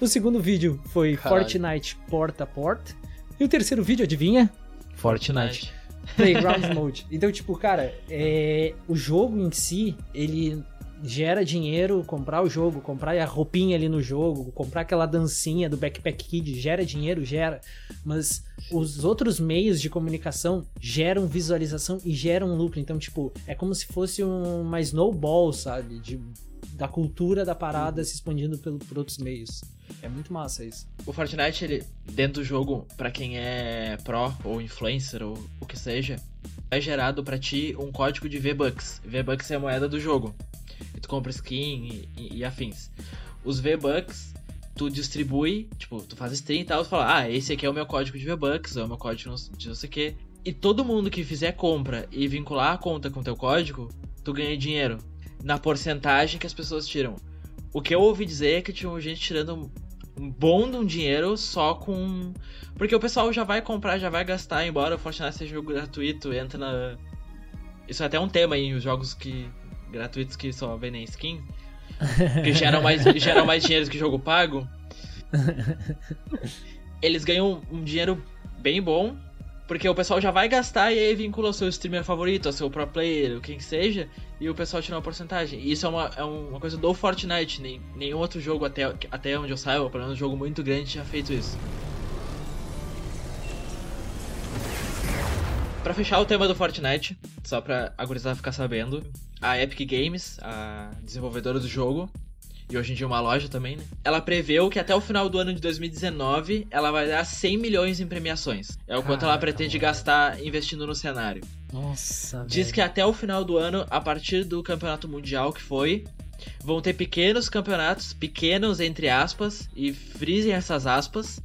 [SPEAKER 2] O segundo vídeo foi
[SPEAKER 3] Caralho.
[SPEAKER 2] Fortnite porta a porta. E o terceiro vídeo, adivinha? Fortnite. Playground Mode. Então, tipo, cara, é, o jogo em si, ele gera dinheiro, comprar o jogo, comprar a roupinha ali no jogo, comprar aquela dancinha do Backpack Kid, gera dinheiro, gera. Mas os outros meios de comunicação geram visualização e geram lucro. Então, tipo, é como se fosse um, uma snowball, sabe? De, da cultura da parada se expandindo pelo, por outros meios. É muito massa isso.
[SPEAKER 1] O Fortnite, ele, dentro do jogo, pra quem é pro ou influencer ou o que seja, é gerado pra ti um código de V-Bucks. V-Bucks é a moeda do jogo. E tu compra skin e, e- e afins. Os V-Bucks, tu distribui, tipo, tu faz stream e tal, tu fala, ah, esse aqui é o meu código de V-Bucks, é o meu código de não sei o que. E todo mundo que fizer compra e vincular a conta com teu código, tu ganha dinheiro. Na porcentagem que as pessoas tiram. O que eu ouvi dizer é que tinha gente tirando um bom de um dinheiro só com. Porque o pessoal já vai comprar, já vai gastar, embora o Fortnite seja jogo gratuito, entra na. Isso é até um tema em os jogos que gratuitos que só vendem skin, que geram mais, geram mais dinheiro que jogo pago. Eles ganham um dinheiro bem bom, porque o pessoal já vai gastar e aí vincula o seu streamer favorito, o seu pro player, o quem seja, e o pessoal tira uma porcentagem. E isso é uma, é uma coisa do Fortnite, nem, nenhum outro jogo até, até onde eu saiba, pelo menos um jogo muito grande, tinha feito isso. Pra fechar o tema do Fortnite, só pra a gurizada ficar sabendo, a Epic Games, a desenvolvedora do jogo, e hoje em dia uma loja também, né? Ela preveu que até o final do ano de 2019 ela vai dar 100 milhões em premiações. É o quanto ela pretende gastar investindo no cenário.
[SPEAKER 2] Nossa,
[SPEAKER 1] Diz
[SPEAKER 2] velho.
[SPEAKER 1] que até o final do ano, a partir do campeonato mundial que foi, vão ter pequenos campeonatos, pequenos entre aspas, e frisem essas aspas,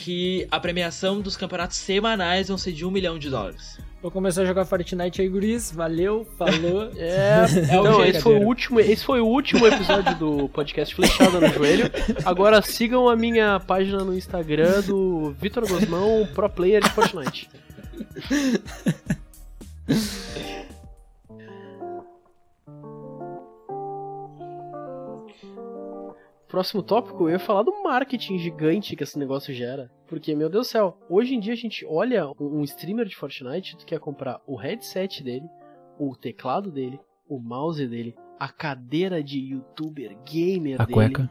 [SPEAKER 1] que a premiação dos campeonatos semanais vão ser de um milhão de dólares.
[SPEAKER 2] Vou começar a jogar Fortnite aí, guris. Valeu, falou.
[SPEAKER 3] É,
[SPEAKER 2] É o
[SPEAKER 3] não, esse foi o último, esse foi o último episódio do podcast Flechada no Joelho. Agora sigam a minha página no Instagram do Vitor Gosmão, pro player de Fortnite. Próximo tópico, eu ia falar do marketing gigante que esse negócio gera. Porque, meu Deus do céu, hoje em dia a gente olha um streamer de Fortnite, tu quer comprar o headset dele, o teclado dele, o mouse dele, a cadeira de youtuber gamer
[SPEAKER 2] A
[SPEAKER 3] dele.
[SPEAKER 2] cueca.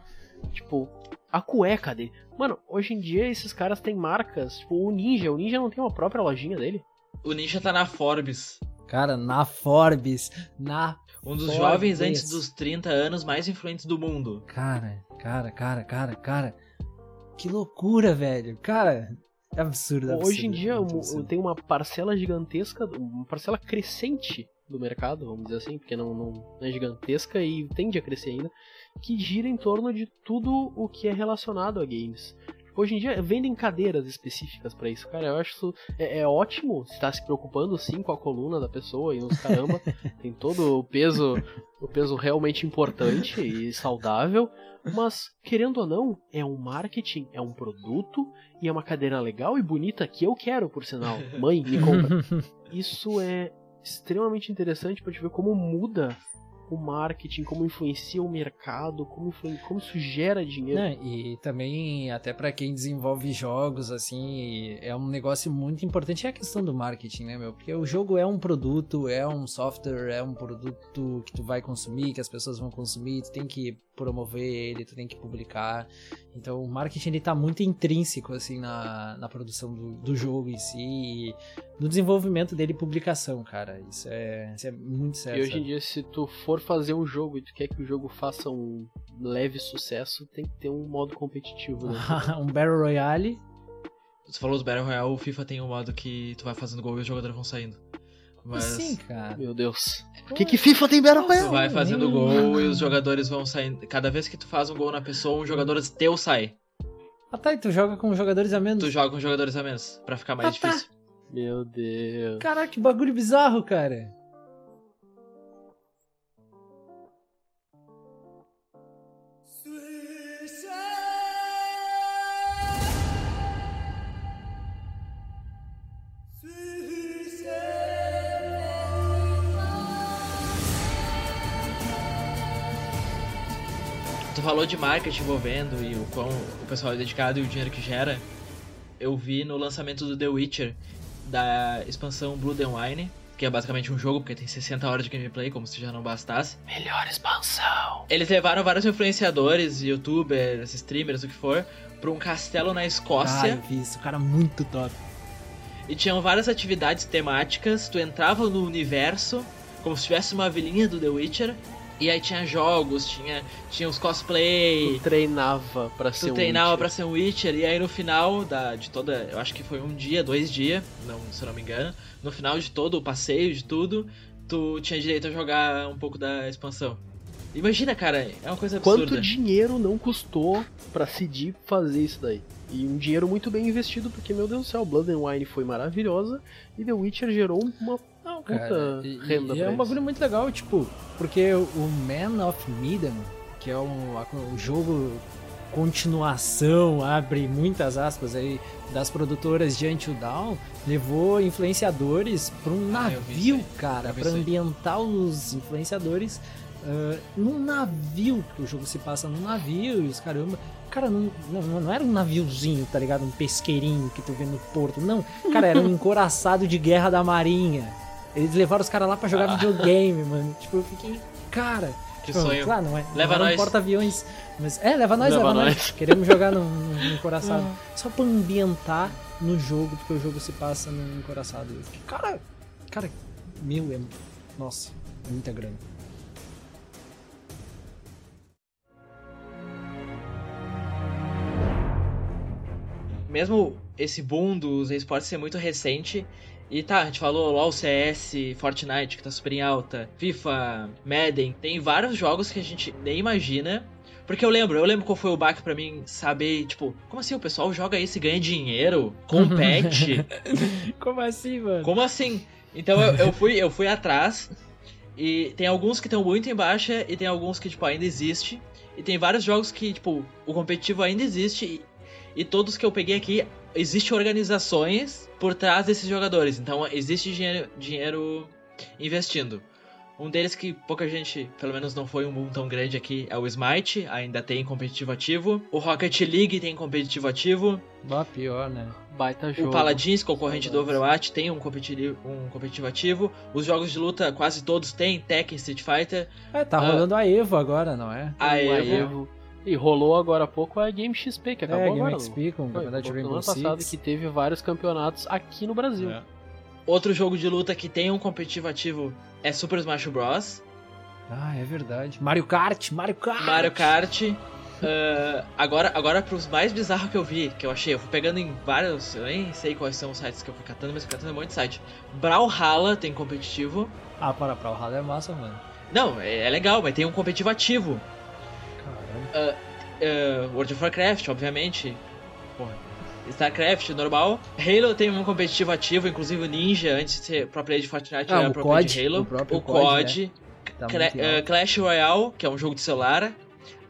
[SPEAKER 3] Tipo, a cueca dele. Mano, hoje em dia esses caras têm marcas, tipo o Ninja. O Ninja não tem uma própria lojinha dele.
[SPEAKER 1] O Ninja tá na Forbes.
[SPEAKER 2] Cara, na Forbes, na.
[SPEAKER 1] Um dos
[SPEAKER 2] Forbes.
[SPEAKER 1] jovens antes dos 30 anos mais influentes do mundo.
[SPEAKER 2] Cara, cara, cara, cara, cara. Que loucura, velho. Cara, é absurdo. absurdo,
[SPEAKER 3] hoje em dia
[SPEAKER 2] absurdo.
[SPEAKER 3] tenho uma parcela gigantesca, uma parcela crescente do mercado, vamos dizer assim, porque não, não é gigantesca e tende a crescer ainda, que gira em torno de tudo o que é relacionado a games. Hoje em dia vendem cadeiras específicas pra isso, cara. Eu acho isso é, é ótimo tá se preocupando sim com a coluna da pessoa e os caramba, tem todo o peso, o peso realmente importante e saudável, mas querendo ou não, é um marketing, é um produto e é uma cadeira legal e bonita que eu quero, por sinal. Mãe, me compra. Isso é extremamente interessante pra te ver como muda o marketing, como influencia o mercado, como, como isso gera dinheiro.
[SPEAKER 2] Né, e também, até pra quem desenvolve jogos, assim, é um negócio muito importante é a questão do marketing, né, meu? Porque o jogo é um produto, é um software, é um produto que tu vai consumir, que as pessoas vão consumir, tu tem que promover ele, tu tem que publicar. Então, o marketing, ele tá muito intrínseco, assim, na, na produção do, do jogo em si, e no desenvolvimento dele e publicação, cara. Isso é, isso é muito sério.
[SPEAKER 3] E hoje em dia, se tu for fazer um jogo e tu quer que o jogo faça um leve sucesso, tem que ter um modo competitivo, né?
[SPEAKER 2] um Battle Royale
[SPEAKER 1] Você falou dos Battle Royale, o FIFA tem um modo que tu vai fazendo gol e os jogadores vão saindo. Mas
[SPEAKER 2] Sim, cara.
[SPEAKER 3] Meu Deus. O que, que FIFA tem Battle
[SPEAKER 1] tu
[SPEAKER 3] Royale?
[SPEAKER 1] vai fazendo
[SPEAKER 2] nem-
[SPEAKER 1] gol e os jogadores vão saindo. Cada vez que tu faz um gol na pessoa, um jogador teu sai.
[SPEAKER 2] Ah tá, e tu joga com jogadores a menos?
[SPEAKER 1] Tu joga com jogadores a menos, pra ficar mais
[SPEAKER 2] Ah, tá.
[SPEAKER 1] difícil.
[SPEAKER 3] Meu Deus.
[SPEAKER 2] Caraca, que bagulho bizarro, cara.
[SPEAKER 1] Tu falou de marketing envolvendo e o quão o pessoal é dedicado e o dinheiro que gera. Eu vi no lançamento do The Witcher da expansão Blood and Wine, que é basicamente um jogo porque tem 60 horas de gameplay, como se já não bastasse.
[SPEAKER 3] Melhor expansão.
[SPEAKER 1] Eles levaram vários influenciadores, youtubers, streamers, o que for, pra um castelo na
[SPEAKER 2] Ah,
[SPEAKER 1] Escócia.
[SPEAKER 2] eu vi isso, cara muito top.
[SPEAKER 1] E tinham várias atividades temáticas. Tu entrava no universo como se tivesse uma vilinha do The Witcher. E aí tinha jogos, tinha, tinha os cosplay.
[SPEAKER 3] Tu treinava pra ser um
[SPEAKER 1] treinava
[SPEAKER 3] Witcher.
[SPEAKER 1] pra ser um Witcher. E aí no final da, de toda. Eu acho que foi um dia, dois dias, não, se eu não me engano. No final de todo o passeio, de tudo, tu tinha direito a jogar um pouco da expansão. Imagina, cara, é uma coisa absurda.
[SPEAKER 3] Quanto dinheiro não custou pra CD fazer isso daí? E um dinheiro muito bem investido, porque, meu Deus do céu, Blood and Wine foi maravilhosa e The Witcher gerou uma
[SPEAKER 2] Não, cara. E,
[SPEAKER 3] renda
[SPEAKER 2] e é um bagulho muito legal, tipo, porque o Man of Medan, que é um, o jogo continuação, abre muitas aspas aí, das produtoras de Until Dawn, levou influenciadores para um
[SPEAKER 1] Ah,
[SPEAKER 2] navio,
[SPEAKER 1] aí.
[SPEAKER 2] cara, para ambientar os influenciadores uh, num navio. O jogo se passa num navio e os caramba. Cara, não, não, não era um naviozinho, tá ligado? Um pesqueirinho que tu vê no porto. Não, cara, era um encoraçado de guerra da marinha. Eles levaram os caras lá pra jogar
[SPEAKER 1] Ah.
[SPEAKER 2] videogame, mano. Tipo, eu fiquei. Cara.
[SPEAKER 1] Que
[SPEAKER 2] tipo,
[SPEAKER 1] sonho.
[SPEAKER 2] Claro, não é.
[SPEAKER 1] Leva
[SPEAKER 2] não
[SPEAKER 1] nós.
[SPEAKER 2] porta-aviões. Mas é, leva nós,
[SPEAKER 3] Leva
[SPEAKER 2] leva, nós.
[SPEAKER 3] nós.
[SPEAKER 2] Queremos jogar num, num encoraçado. Só pra ambientar no jogo, porque o jogo se passa encoraçado. Eu fiquei, cara, cara, meu, é. Nossa, é muita grana.
[SPEAKER 1] Mesmo esse boom dos esportes ser muito recente, e tá, a gente falou LoL, CS, Fortnite, que tá super em alta, FIFA, Madden, tem vários jogos que a gente nem imagina. Porque eu lembro, eu lembro qual foi o baque pra mim saber, tipo, como assim o pessoal joga isso e ganha dinheiro? Compete?
[SPEAKER 2] Como assim, mano?
[SPEAKER 1] Como assim? Então eu, eu fui, eu fui atrás e tem alguns que estão muito em baixa e tem alguns que tipo ainda existe e tem vários jogos que tipo o competitivo ainda existe e, e todos que eu peguei aqui existe organizações por trás desses jogadores. Então existe dinheiro, dinheiro investindo. Um deles que pouca gente, pelo menos não foi um boom tão grande aqui, é o Smite, ainda tem competitivo ativo. O Rocket League tem competitivo ativo.
[SPEAKER 2] Bah, pior, né?
[SPEAKER 3] Baita jogo.
[SPEAKER 1] O Paladins, concorrente do. Overwatch, tem um competitivo, um competitivo ativo. Os jogos de luta, quase todos têm. Tekken, Street Fighter.
[SPEAKER 2] É, tá
[SPEAKER 1] Ah.
[SPEAKER 2] rolando a Evo agora, não é?
[SPEAKER 1] A
[SPEAKER 3] O
[SPEAKER 1] Evo.
[SPEAKER 3] E rolou agora há pouco a Game XP, que acabou
[SPEAKER 2] é,
[SPEAKER 3] agora.
[SPEAKER 2] Game
[SPEAKER 3] não?
[SPEAKER 2] XP com o campeonato de Rainbow
[SPEAKER 3] ano passado
[SPEAKER 2] Six.
[SPEAKER 3] que teve vários campeonatos aqui no Brasil.
[SPEAKER 1] É. Outro jogo de luta que tem um competitivo ativo é Super Smash Bros.
[SPEAKER 2] Ah, é verdade. Mario Kart, Mario Kart!
[SPEAKER 1] Mario Kart. Ah, agora, agora pros mais bizarros que eu vi, que eu achei, eu fui pegando em vários, eu nem sei quais são os sites que eu fui catando, mas fui catando um monte de site. Brawlhalla tem competitivo.
[SPEAKER 2] Ah, para, Halo é massa, mano.
[SPEAKER 1] Não, é, é legal, mas tem um competitivo ativo. Uh, World of Warcraft, obviamente. Porra. StarCraft, normal. Halo tem um competitivo ativo, inclusive o Ninja, antes de ser pro player de Fortnite,
[SPEAKER 2] Ah,
[SPEAKER 1] era
[SPEAKER 2] o
[SPEAKER 1] pro
[SPEAKER 2] COD,
[SPEAKER 1] de Halo.
[SPEAKER 2] o
[SPEAKER 1] o
[SPEAKER 2] COD,
[SPEAKER 1] COD.
[SPEAKER 2] Tá muito
[SPEAKER 1] uh, Clash Royale, que é um jogo de celular.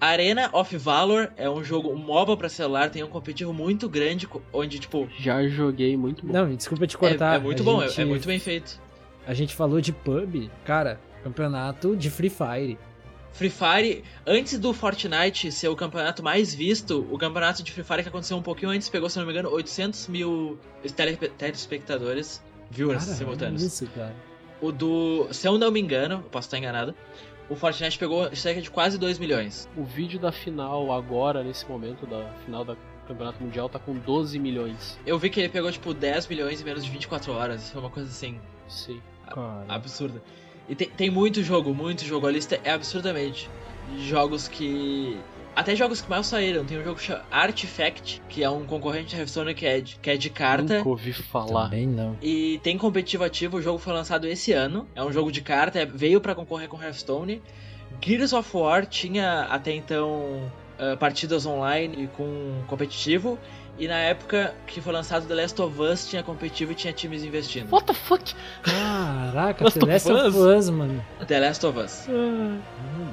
[SPEAKER 1] Arena of Valor é um jogo, um MOBA pra celular, tem um competitivo muito grande, onde, tipo,
[SPEAKER 3] Já joguei muito bom.
[SPEAKER 2] Não, desculpa te
[SPEAKER 1] é,
[SPEAKER 2] cortar.
[SPEAKER 1] é muito
[SPEAKER 2] a
[SPEAKER 1] bom, é-
[SPEAKER 2] gente-
[SPEAKER 1] é muito bem feito.
[SPEAKER 2] A gente falou de pub, cara, campeonato de Free Fire.
[SPEAKER 1] Free Fire, antes do Fortnite ser o campeonato mais visto, o campeonato de Free Fire que aconteceu um pouquinho antes pegou, se não me engano, 800 mil tele- telespectadores, viewers
[SPEAKER 2] Cara,
[SPEAKER 1] simultâneos.
[SPEAKER 2] isso, cara.
[SPEAKER 1] O do, se eu não me engano, posso estar enganado, o Fortnite pegou cerca de quase 2 milhões.
[SPEAKER 3] O vídeo da final agora, nesse momento da final da Campeonato Mundial, tá com 12 milhões.
[SPEAKER 1] Eu vi que ele pegou tipo 10 milhões em menos de 24 horas, foi uma coisa assim,
[SPEAKER 3] Sim.
[SPEAKER 2] Cara.
[SPEAKER 1] absurda. E tem, tem muito jogo, muito jogo, a lista é absurdamente. Jogos que. Até jogos que mal saíram. Tem um jogo chamado Artifact, que é um concorrente de Hearthstone que é de, que é de carta.
[SPEAKER 3] Nunca ouvi falar.
[SPEAKER 2] Também não.
[SPEAKER 1] E tem competitivo ativo, o jogo foi lançado esse ano. É um jogo de carta, é- veio pra concorrer com Hearthstone. Gears of War tinha até então ah, partidas online e com competitivo. E na época que foi lançado The Last of Us, tinha competitivo e tinha times investindo.
[SPEAKER 3] What the fuck?
[SPEAKER 2] Caraca,
[SPEAKER 3] Last
[SPEAKER 2] The
[SPEAKER 3] of
[SPEAKER 2] Last of
[SPEAKER 3] Us?
[SPEAKER 2] Us, mano.
[SPEAKER 1] The Last of Us.
[SPEAKER 2] Meu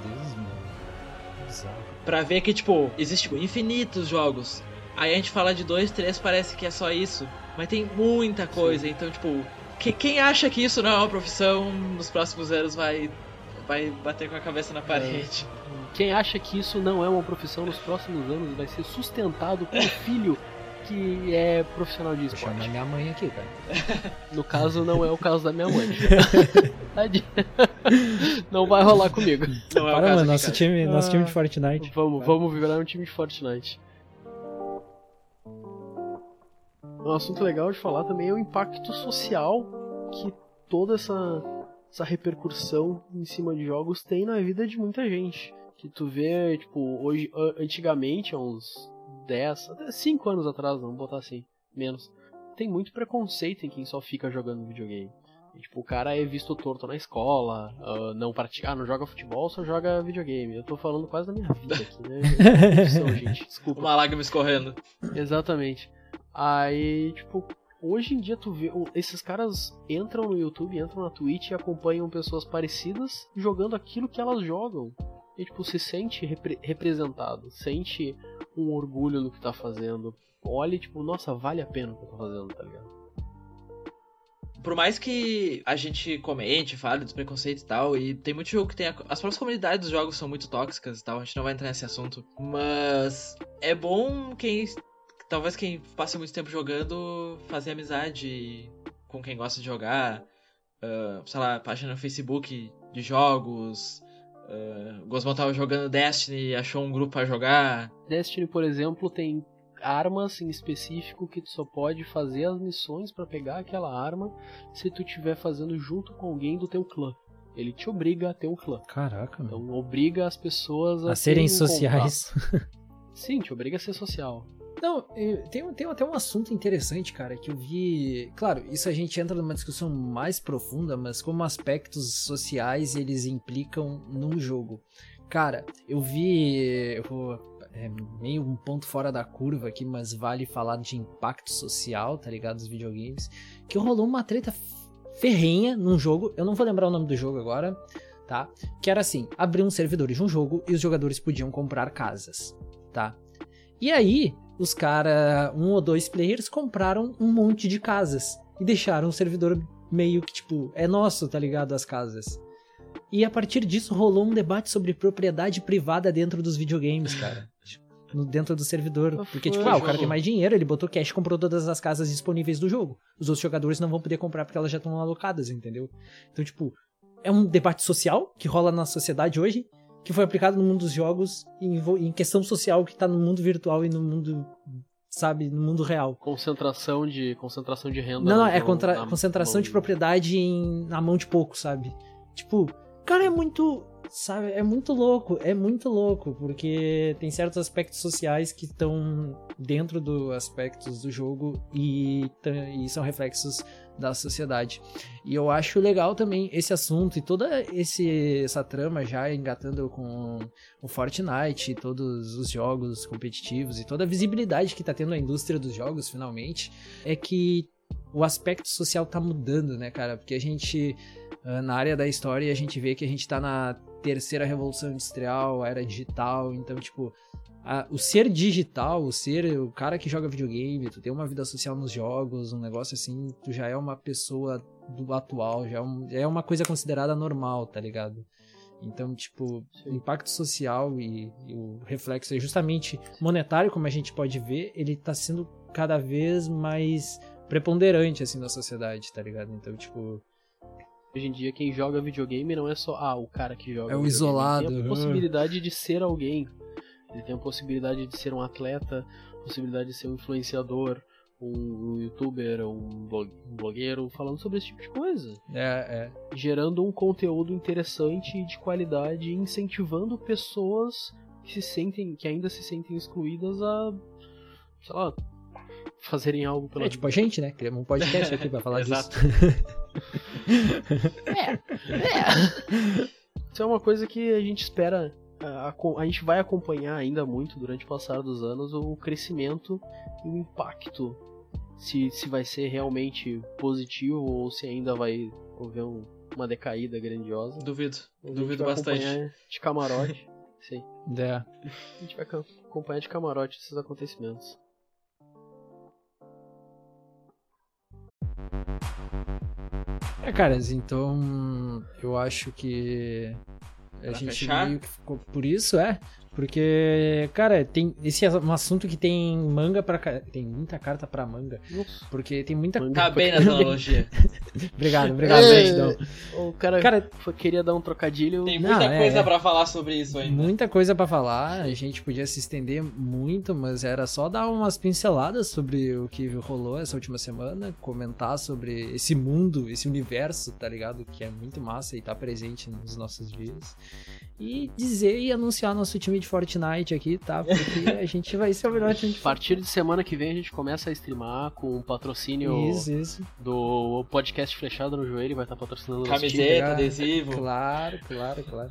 [SPEAKER 2] Deus, mano. Bizarro.
[SPEAKER 1] Pra ver que, tipo, existe tipo, infinitos jogos. Aí a gente fala de dois, três, parece que é só isso. Mas tem muita coisa, então, tipo, que- quem acha que isso não é uma profissão, nos próximos anos vai, vai bater com a cabeça na parede.
[SPEAKER 3] Quem acha que isso não é uma profissão nos próximos anos vai ser sustentado pelo filho que é profissional de esporte.
[SPEAKER 2] minha mãe aqui, cara.
[SPEAKER 3] No caso, não é o caso da minha mãe. Tadinha. não vai rolar comigo.
[SPEAKER 1] Não é o
[SPEAKER 2] Para,
[SPEAKER 1] caso
[SPEAKER 2] mano, nosso
[SPEAKER 1] cara.
[SPEAKER 2] time, nosso
[SPEAKER 3] Ah.
[SPEAKER 2] time de Fortnite.
[SPEAKER 3] Vamos, vamos virar um time de Fortnite. Um assunto legal de falar também é o impacto social que toda essa, essa repercussão em cima de jogos tem na vida de muita gente. Que tu vê, tipo, hoje, antigamente, há uns 10, até 5 anos atrás, vamos botar assim, menos, tem muito preconceito em quem só fica jogando videogame. E, tipo, o cara é visto torto na escola, ah, não pratica, ah, não joga futebol, só joga videogame. Eu tô falando quase da minha vida aqui, né? Profissão, gente, desculpa.
[SPEAKER 1] Uma lágrima escorrendo.
[SPEAKER 3] Exatamente. Aí, tipo, hoje em dia tu vê. Esses caras entram no YouTube, entram na Twitch e acompanham pessoas parecidas jogando aquilo que elas jogam. E, tipo, se sente repre- representado, sente um orgulho no que tá fazendo. Olhe, tipo, nossa, vale a pena o que eu tô fazendo, tá ligado?
[SPEAKER 1] Por mais que a gente comente, fale dos preconceitos e tal, e tem muito jogo que tem. A... As próprias comunidades dos jogos são muito tóxicas e tal, a gente não vai entrar nesse assunto. Mas é bom quem. Talvez quem passe muito tempo jogando fazer amizade com quem gosta de jogar. Uh, sei lá, página no Facebook de jogos. Uh, o Gosmão tava jogando Destiny e achou um grupo para jogar.
[SPEAKER 3] Destiny, por exemplo, tem armas em específico que tu só pode fazer as missões para pegar aquela arma se tu estiver fazendo junto com alguém do teu clã. Ele te obriga a ter um clã.
[SPEAKER 2] Caraca,
[SPEAKER 3] Então obriga as pessoas a,
[SPEAKER 2] a serem
[SPEAKER 3] um
[SPEAKER 2] sociais.
[SPEAKER 3] Sim, te obriga a ser social.
[SPEAKER 2] Não, tem, tem até um assunto interessante, cara, que eu vi. Claro, isso a gente entra numa discussão mais profunda, mas como aspectos sociais eles implicam num jogo. Cara, eu vi. Eu vou é meio um ponto fora da curva aqui, mas vale falar de impacto social, tá ligado? Dos videogames. Que rolou uma treta ferrenha num jogo, eu não vou lembrar o nome do jogo agora, tá? Que era assim: abriam servidores de um jogo e os jogadores podiam comprar casas, tá? E aí, os cara, um ou dois players compraram um monte de casas e deixaram o servidor meio que tipo, é nosso, tá ligado? As casas. E a partir disso rolou um debate sobre propriedade privada dentro dos videogames, cara. dentro do servidor. Porque, tipo, ah, o cara tem mais dinheiro, ele botou cash e comprou todas as casas disponíveis do jogo. Os outros jogadores não vão poder comprar porque elas já estão alocadas, entendeu? Então, tipo, é um debate social que rola na sociedade hoje, que foi aplicado no mundo dos jogos, em, em questão social que tá no mundo virtual e no mundo sabe, no mundo real.
[SPEAKER 3] Concentração de concentração de renda.
[SPEAKER 2] Não, não, é contra, concentração de propriedade em, na mão de pouco, sabe? Tipo, cara, é muito sabe, é muito louco, é muito louco, porque tem certos aspectos sociais que estão dentro dos aspectos do jogo e, e são reflexos da sociedade. E eu acho legal também esse assunto e toda esse, essa trama já engatando com o Fortnite, todos os jogos competitivos e toda a visibilidade que tá tendo a indústria dos jogos finalmente, é que o aspecto social tá mudando, né, cara? Porque a gente ah, na área da história a gente vê que a gente tá na terceira revolução industrial, era digital, então, tipo, a, o ser digital, o ser o cara que joga videogame, tu tem uma vida social nos jogos, um negócio assim, tu já é uma pessoa do atual, já é, um, já é uma coisa considerada normal, tá ligado? Então, tipo, Sim. o impacto social e, e, o reflexo é justamente monetário, como a gente pode ver, ele tá sendo cada vez mais preponderante, assim, na sociedade, tá ligado? Então, tipo,
[SPEAKER 3] Hoje em dia, quem joga videogame não é só ah, o cara que joga.
[SPEAKER 2] É o isolado.
[SPEAKER 3] Tem a possibilidade de ser alguém. Ele tem a possibilidade de ser um atleta, possibilidade de ser um influenciador, um, youtuber, um blogueiro, falando sobre esse tipo de coisa.
[SPEAKER 2] É,
[SPEAKER 3] é. Gerando um conteúdo interessante e de qualidade, incentivando pessoas que se sentem, que ainda se sentem excluídas a, sei lá, fazerem algo pela
[SPEAKER 2] É tipo a gente, né? Criamos um podcast aqui pra falar disso.
[SPEAKER 3] é, é. Isso é uma coisa que a gente espera. A, a, gente vai acompanhar ainda muito durante o passar dos anos o crescimento e o impacto. Se, se vai ser realmente positivo ou se ainda vai haver um, uma decaída grandiosa.
[SPEAKER 1] Duvido. Duvido bastante.
[SPEAKER 3] De camarote. Sim.
[SPEAKER 2] É.
[SPEAKER 3] A gente vai acompanhar de camarote esses acontecimentos.
[SPEAKER 2] É, caras, então eu acho que a pra gente fechar? meio que ficou por isso, é. Porque, cara, tem esse é um assunto que tem manga para tem muita carta para manga. Porque tem muita
[SPEAKER 1] manga. Tá bem na analogia.
[SPEAKER 2] obrigado, obrigado, é,
[SPEAKER 3] O cara, cara queria dar um trocadilho.
[SPEAKER 1] Tem muita não, coisa é, para falar sobre isso ainda.
[SPEAKER 2] Muita coisa para falar. A gente podia se estender muito, mas era só dar umas pinceladas sobre o que rolou essa última semana, comentar sobre esse mundo, esse universo, tá ligado? Que é muito massa e tá presente nos nossos dias e dizer e anunciar nosso time de Fortnite aqui, tá? Porque a gente vai ser o melhor time.
[SPEAKER 3] A partir de semana que vem a gente começa a streamar com o patrocínio
[SPEAKER 2] isso, isso.
[SPEAKER 3] do podcast Flechado no Joelho, vai estar patrocinando
[SPEAKER 1] Camiseta, adesivo.
[SPEAKER 2] Claro, claro, claro.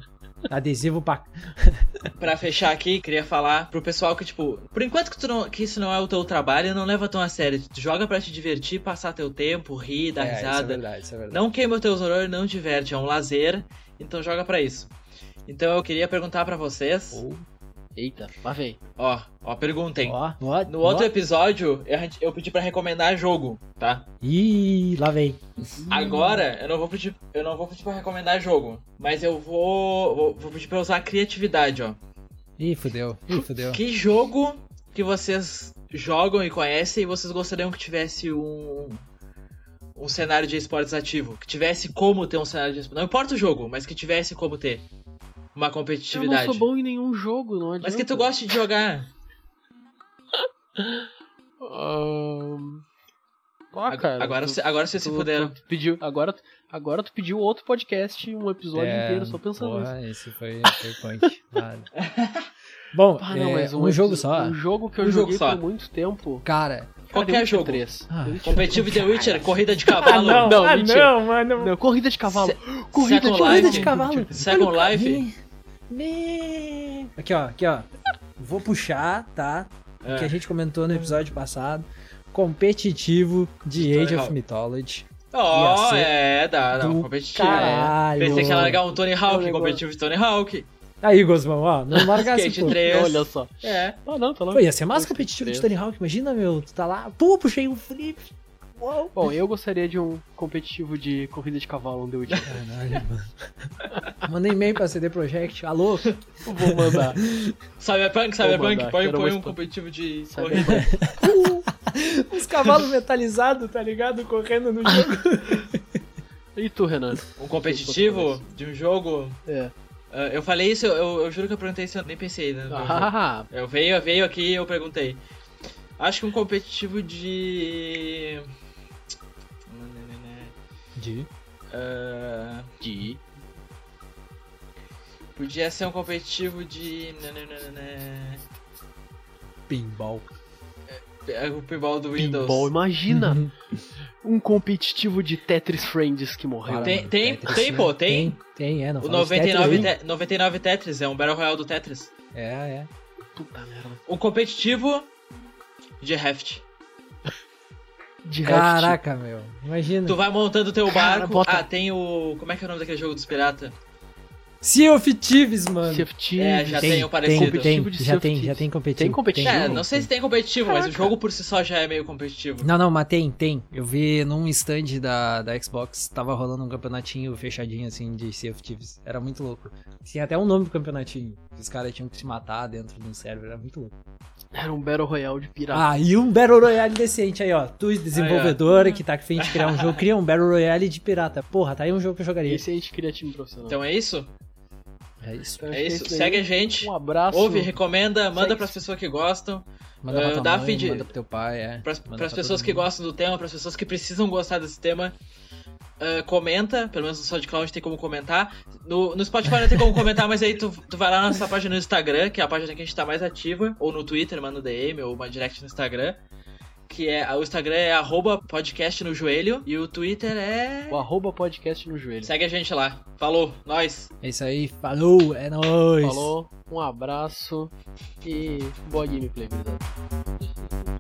[SPEAKER 2] Adesivo pra...
[SPEAKER 1] pra fechar aqui, queria falar pro pessoal que, tipo, por enquanto que, tu não, que isso não é o teu trabalho, não leva tão a sério. Tu joga pra te divertir, passar teu tempo, rir, dar é, risada. Isso é
[SPEAKER 2] verdade, isso é verdade.
[SPEAKER 1] Não queima os teus horrores, não diverte, é um lazer, então joga pra isso. Então eu queria perguntar para vocês.
[SPEAKER 2] Ou
[SPEAKER 3] Eita, lá vem.
[SPEAKER 1] Ó, ó, perguntem.
[SPEAKER 2] Ó, ó,
[SPEAKER 1] No
[SPEAKER 2] ó.
[SPEAKER 1] outro episódio, eu, eu pedi pra recomendar jogo, tá?
[SPEAKER 2] Ih, lá vem.
[SPEAKER 1] Agora, eu não vou pedir, eu não vou pedir pra recomendar jogo, mas eu vou, vou, vou pedir pra usar a criatividade, ó.
[SPEAKER 2] Ih, fudeu. Ih, fudeu.
[SPEAKER 1] Que jogo que vocês jogam e conhecem e vocês gostariam que tivesse um um cenário de esportes ativo, que tivesse como ter um cenário de esportes, não importa o jogo, mas que tivesse como ter uma
[SPEAKER 3] Eu
[SPEAKER 1] competitividade.
[SPEAKER 3] não sou bom em nenhum jogo, não adianta.
[SPEAKER 1] mas que tu goste de jogar.
[SPEAKER 3] Ahn, Ah, cara.
[SPEAKER 1] agora,
[SPEAKER 3] tu-
[SPEAKER 1] você- agora vocês se fuderam.
[SPEAKER 3] tu pediu, agora, agora tu pediu outro podcast, um episódio
[SPEAKER 2] É,
[SPEAKER 3] inteiro só pensando nisso.
[SPEAKER 2] Porra, esse foi, foi punk. Nada. Bom,
[SPEAKER 3] Ah, não,
[SPEAKER 2] é,
[SPEAKER 3] mas
[SPEAKER 2] um, jogo só.
[SPEAKER 3] Um jogo que eu
[SPEAKER 1] Um
[SPEAKER 3] joguei por muito tempo.
[SPEAKER 2] Cara,
[SPEAKER 1] Qualquer jogo.
[SPEAKER 3] 3.
[SPEAKER 2] Ah,
[SPEAKER 1] Competitivo The Witcher, corrida de
[SPEAKER 2] Ah,
[SPEAKER 1] cavalo.
[SPEAKER 2] não,
[SPEAKER 3] não,
[SPEAKER 2] ah, não, mano.
[SPEAKER 3] Não, corrida de cavalo.
[SPEAKER 1] Se-
[SPEAKER 3] corrida de
[SPEAKER 2] Corrida de cavalo.
[SPEAKER 1] Second Life.
[SPEAKER 2] Me- Aqui, ó, aqui, ó. Vou puxar, tá? O
[SPEAKER 1] É.
[SPEAKER 2] que a gente comentou no episódio passado. Competitivo de
[SPEAKER 1] Tony
[SPEAKER 2] Age of
[SPEAKER 1] Hawk.
[SPEAKER 2] Mythology. Ser
[SPEAKER 1] é, dá, dá, competitivo.
[SPEAKER 2] caralho.
[SPEAKER 1] Pensei que ia largar um Tony
[SPEAKER 3] É
[SPEAKER 1] Hawk, competitivo de Tony Hawk.
[SPEAKER 2] Aí, Gosmão, ó. Não larga assim,
[SPEAKER 1] Skate
[SPEAKER 2] pô.
[SPEAKER 1] 3.
[SPEAKER 3] Olha só.
[SPEAKER 1] É.
[SPEAKER 3] Ah, não, tá.
[SPEAKER 2] Pô, ia ser mais competitivo de
[SPEAKER 3] 3.
[SPEAKER 2] Tony Hawk. Imagina, meu. Tu tá lá. Pô, puxei um flip. Uou.
[SPEAKER 3] Bom, eu gostaria de um competitivo de corrida de cavalo, um The Witcher.
[SPEAKER 2] Caralho, mano. Manda e-mail pra CD Projekt. Alô?
[SPEAKER 3] Vou mandar.
[SPEAKER 1] Cyberpunk, Cyberpunk, põe, põe um competitivo de corrida.
[SPEAKER 2] Os cavalos metalizados, tá ligado? Correndo no jogo.
[SPEAKER 3] E tu, Renan?
[SPEAKER 1] Um competitivo de um jogo.
[SPEAKER 3] É.
[SPEAKER 1] Ah, eu falei isso, eu, eu juro que eu perguntei isso, eu nem pensei, né?
[SPEAKER 3] Ah,
[SPEAKER 1] Eu veio, veio aqui e eu perguntei. Acho que um competitivo de.
[SPEAKER 2] De?
[SPEAKER 1] Ah,
[SPEAKER 3] de.
[SPEAKER 1] podia ser um competitivo de.
[SPEAKER 2] Pinball.
[SPEAKER 1] É o pinball do Windows.
[SPEAKER 3] Pinball, imagina um competitivo de Tetris Friends que morreu.
[SPEAKER 1] Tem- tem- tem, pô, tem.
[SPEAKER 2] Tem, tem, é. Não
[SPEAKER 1] O
[SPEAKER 2] fala de
[SPEAKER 1] 99,
[SPEAKER 2] Tetris,
[SPEAKER 1] te- 99 Tetris, é um Battle Royale do Tetris.
[SPEAKER 2] É, é.
[SPEAKER 3] Puta merda.
[SPEAKER 1] Um competitivo de Raft.
[SPEAKER 3] De Raft.
[SPEAKER 2] Caraca, meu. Imagina.
[SPEAKER 1] Tu vai montando teu
[SPEAKER 3] Cara,
[SPEAKER 1] barco.
[SPEAKER 3] bota-
[SPEAKER 1] Ah, tem o. Como é que é o nome daquele jogo dos piratas?
[SPEAKER 2] Sea of Thieves, mano.
[SPEAKER 3] Sea of Thieves.
[SPEAKER 1] É, já tem o
[SPEAKER 2] tem,
[SPEAKER 1] parecido.
[SPEAKER 2] tem,
[SPEAKER 3] Competitivo de
[SPEAKER 2] já
[SPEAKER 3] Sea of
[SPEAKER 2] tem, já tem competitivo.
[SPEAKER 3] Tem competitivo?
[SPEAKER 1] É, não sei se tem competitivo, mas o
[SPEAKER 3] Caraca.
[SPEAKER 1] jogo por si só já é meio competitivo.
[SPEAKER 2] Não, não, mas tem, tem. Eu vi num stand da, da Xbox, tava rolando um campeonatinho fechadinho, assim, de Sea of Thieves. Era muito louco. Tinha até um nome pro campeonatinho. Os caras tinham que se matar dentro de um server, era muito louco.
[SPEAKER 3] Era um Battle Royale de pirata.
[SPEAKER 2] Ah, e um Battle Royale decente aí, ó. Tu, desenvolvedora, que tá afim de criar um jogo, cria um Battle Royale de pirata. Porra, tá aí um jogo que eu jogaria.
[SPEAKER 3] Esse a gente cria time profissional.
[SPEAKER 1] Então é isso?
[SPEAKER 2] É isso.
[SPEAKER 3] Então,
[SPEAKER 1] É
[SPEAKER 3] que
[SPEAKER 1] isso. Segue a gente.
[SPEAKER 3] Um abraço.
[SPEAKER 1] Ouve, recomenda, manda
[SPEAKER 3] Segue-
[SPEAKER 1] pras pessoas que gostam.
[SPEAKER 2] Manda pra
[SPEAKER 1] Ah,
[SPEAKER 2] tua
[SPEAKER 1] dá
[SPEAKER 2] mãe,
[SPEAKER 1] fim de-
[SPEAKER 2] manda pro teu pai, é.
[SPEAKER 1] Pras, pras
[SPEAKER 2] pra
[SPEAKER 1] pessoas que gostam do tema, pras pessoas que precisam gostar desse tema. Ah, comenta, pelo menos no SoundCloud tem como comentar. No, no Spotify não tem como comentar, mas aí tu, tu vai lá na nossa página no Instagram, que é a página que a gente tá mais ativa, ou no Twitter, manda um DM, ou uma direct no Instagram. Que é. O Instagram é arroba podcast no joelho e o Twitter é.
[SPEAKER 3] O arroba podcast no joelho.
[SPEAKER 1] Segue a gente lá. Falou, nós.
[SPEAKER 2] É isso aí, falou, é nóis.
[SPEAKER 3] Falou, um abraço e boa gameplay, gurizada.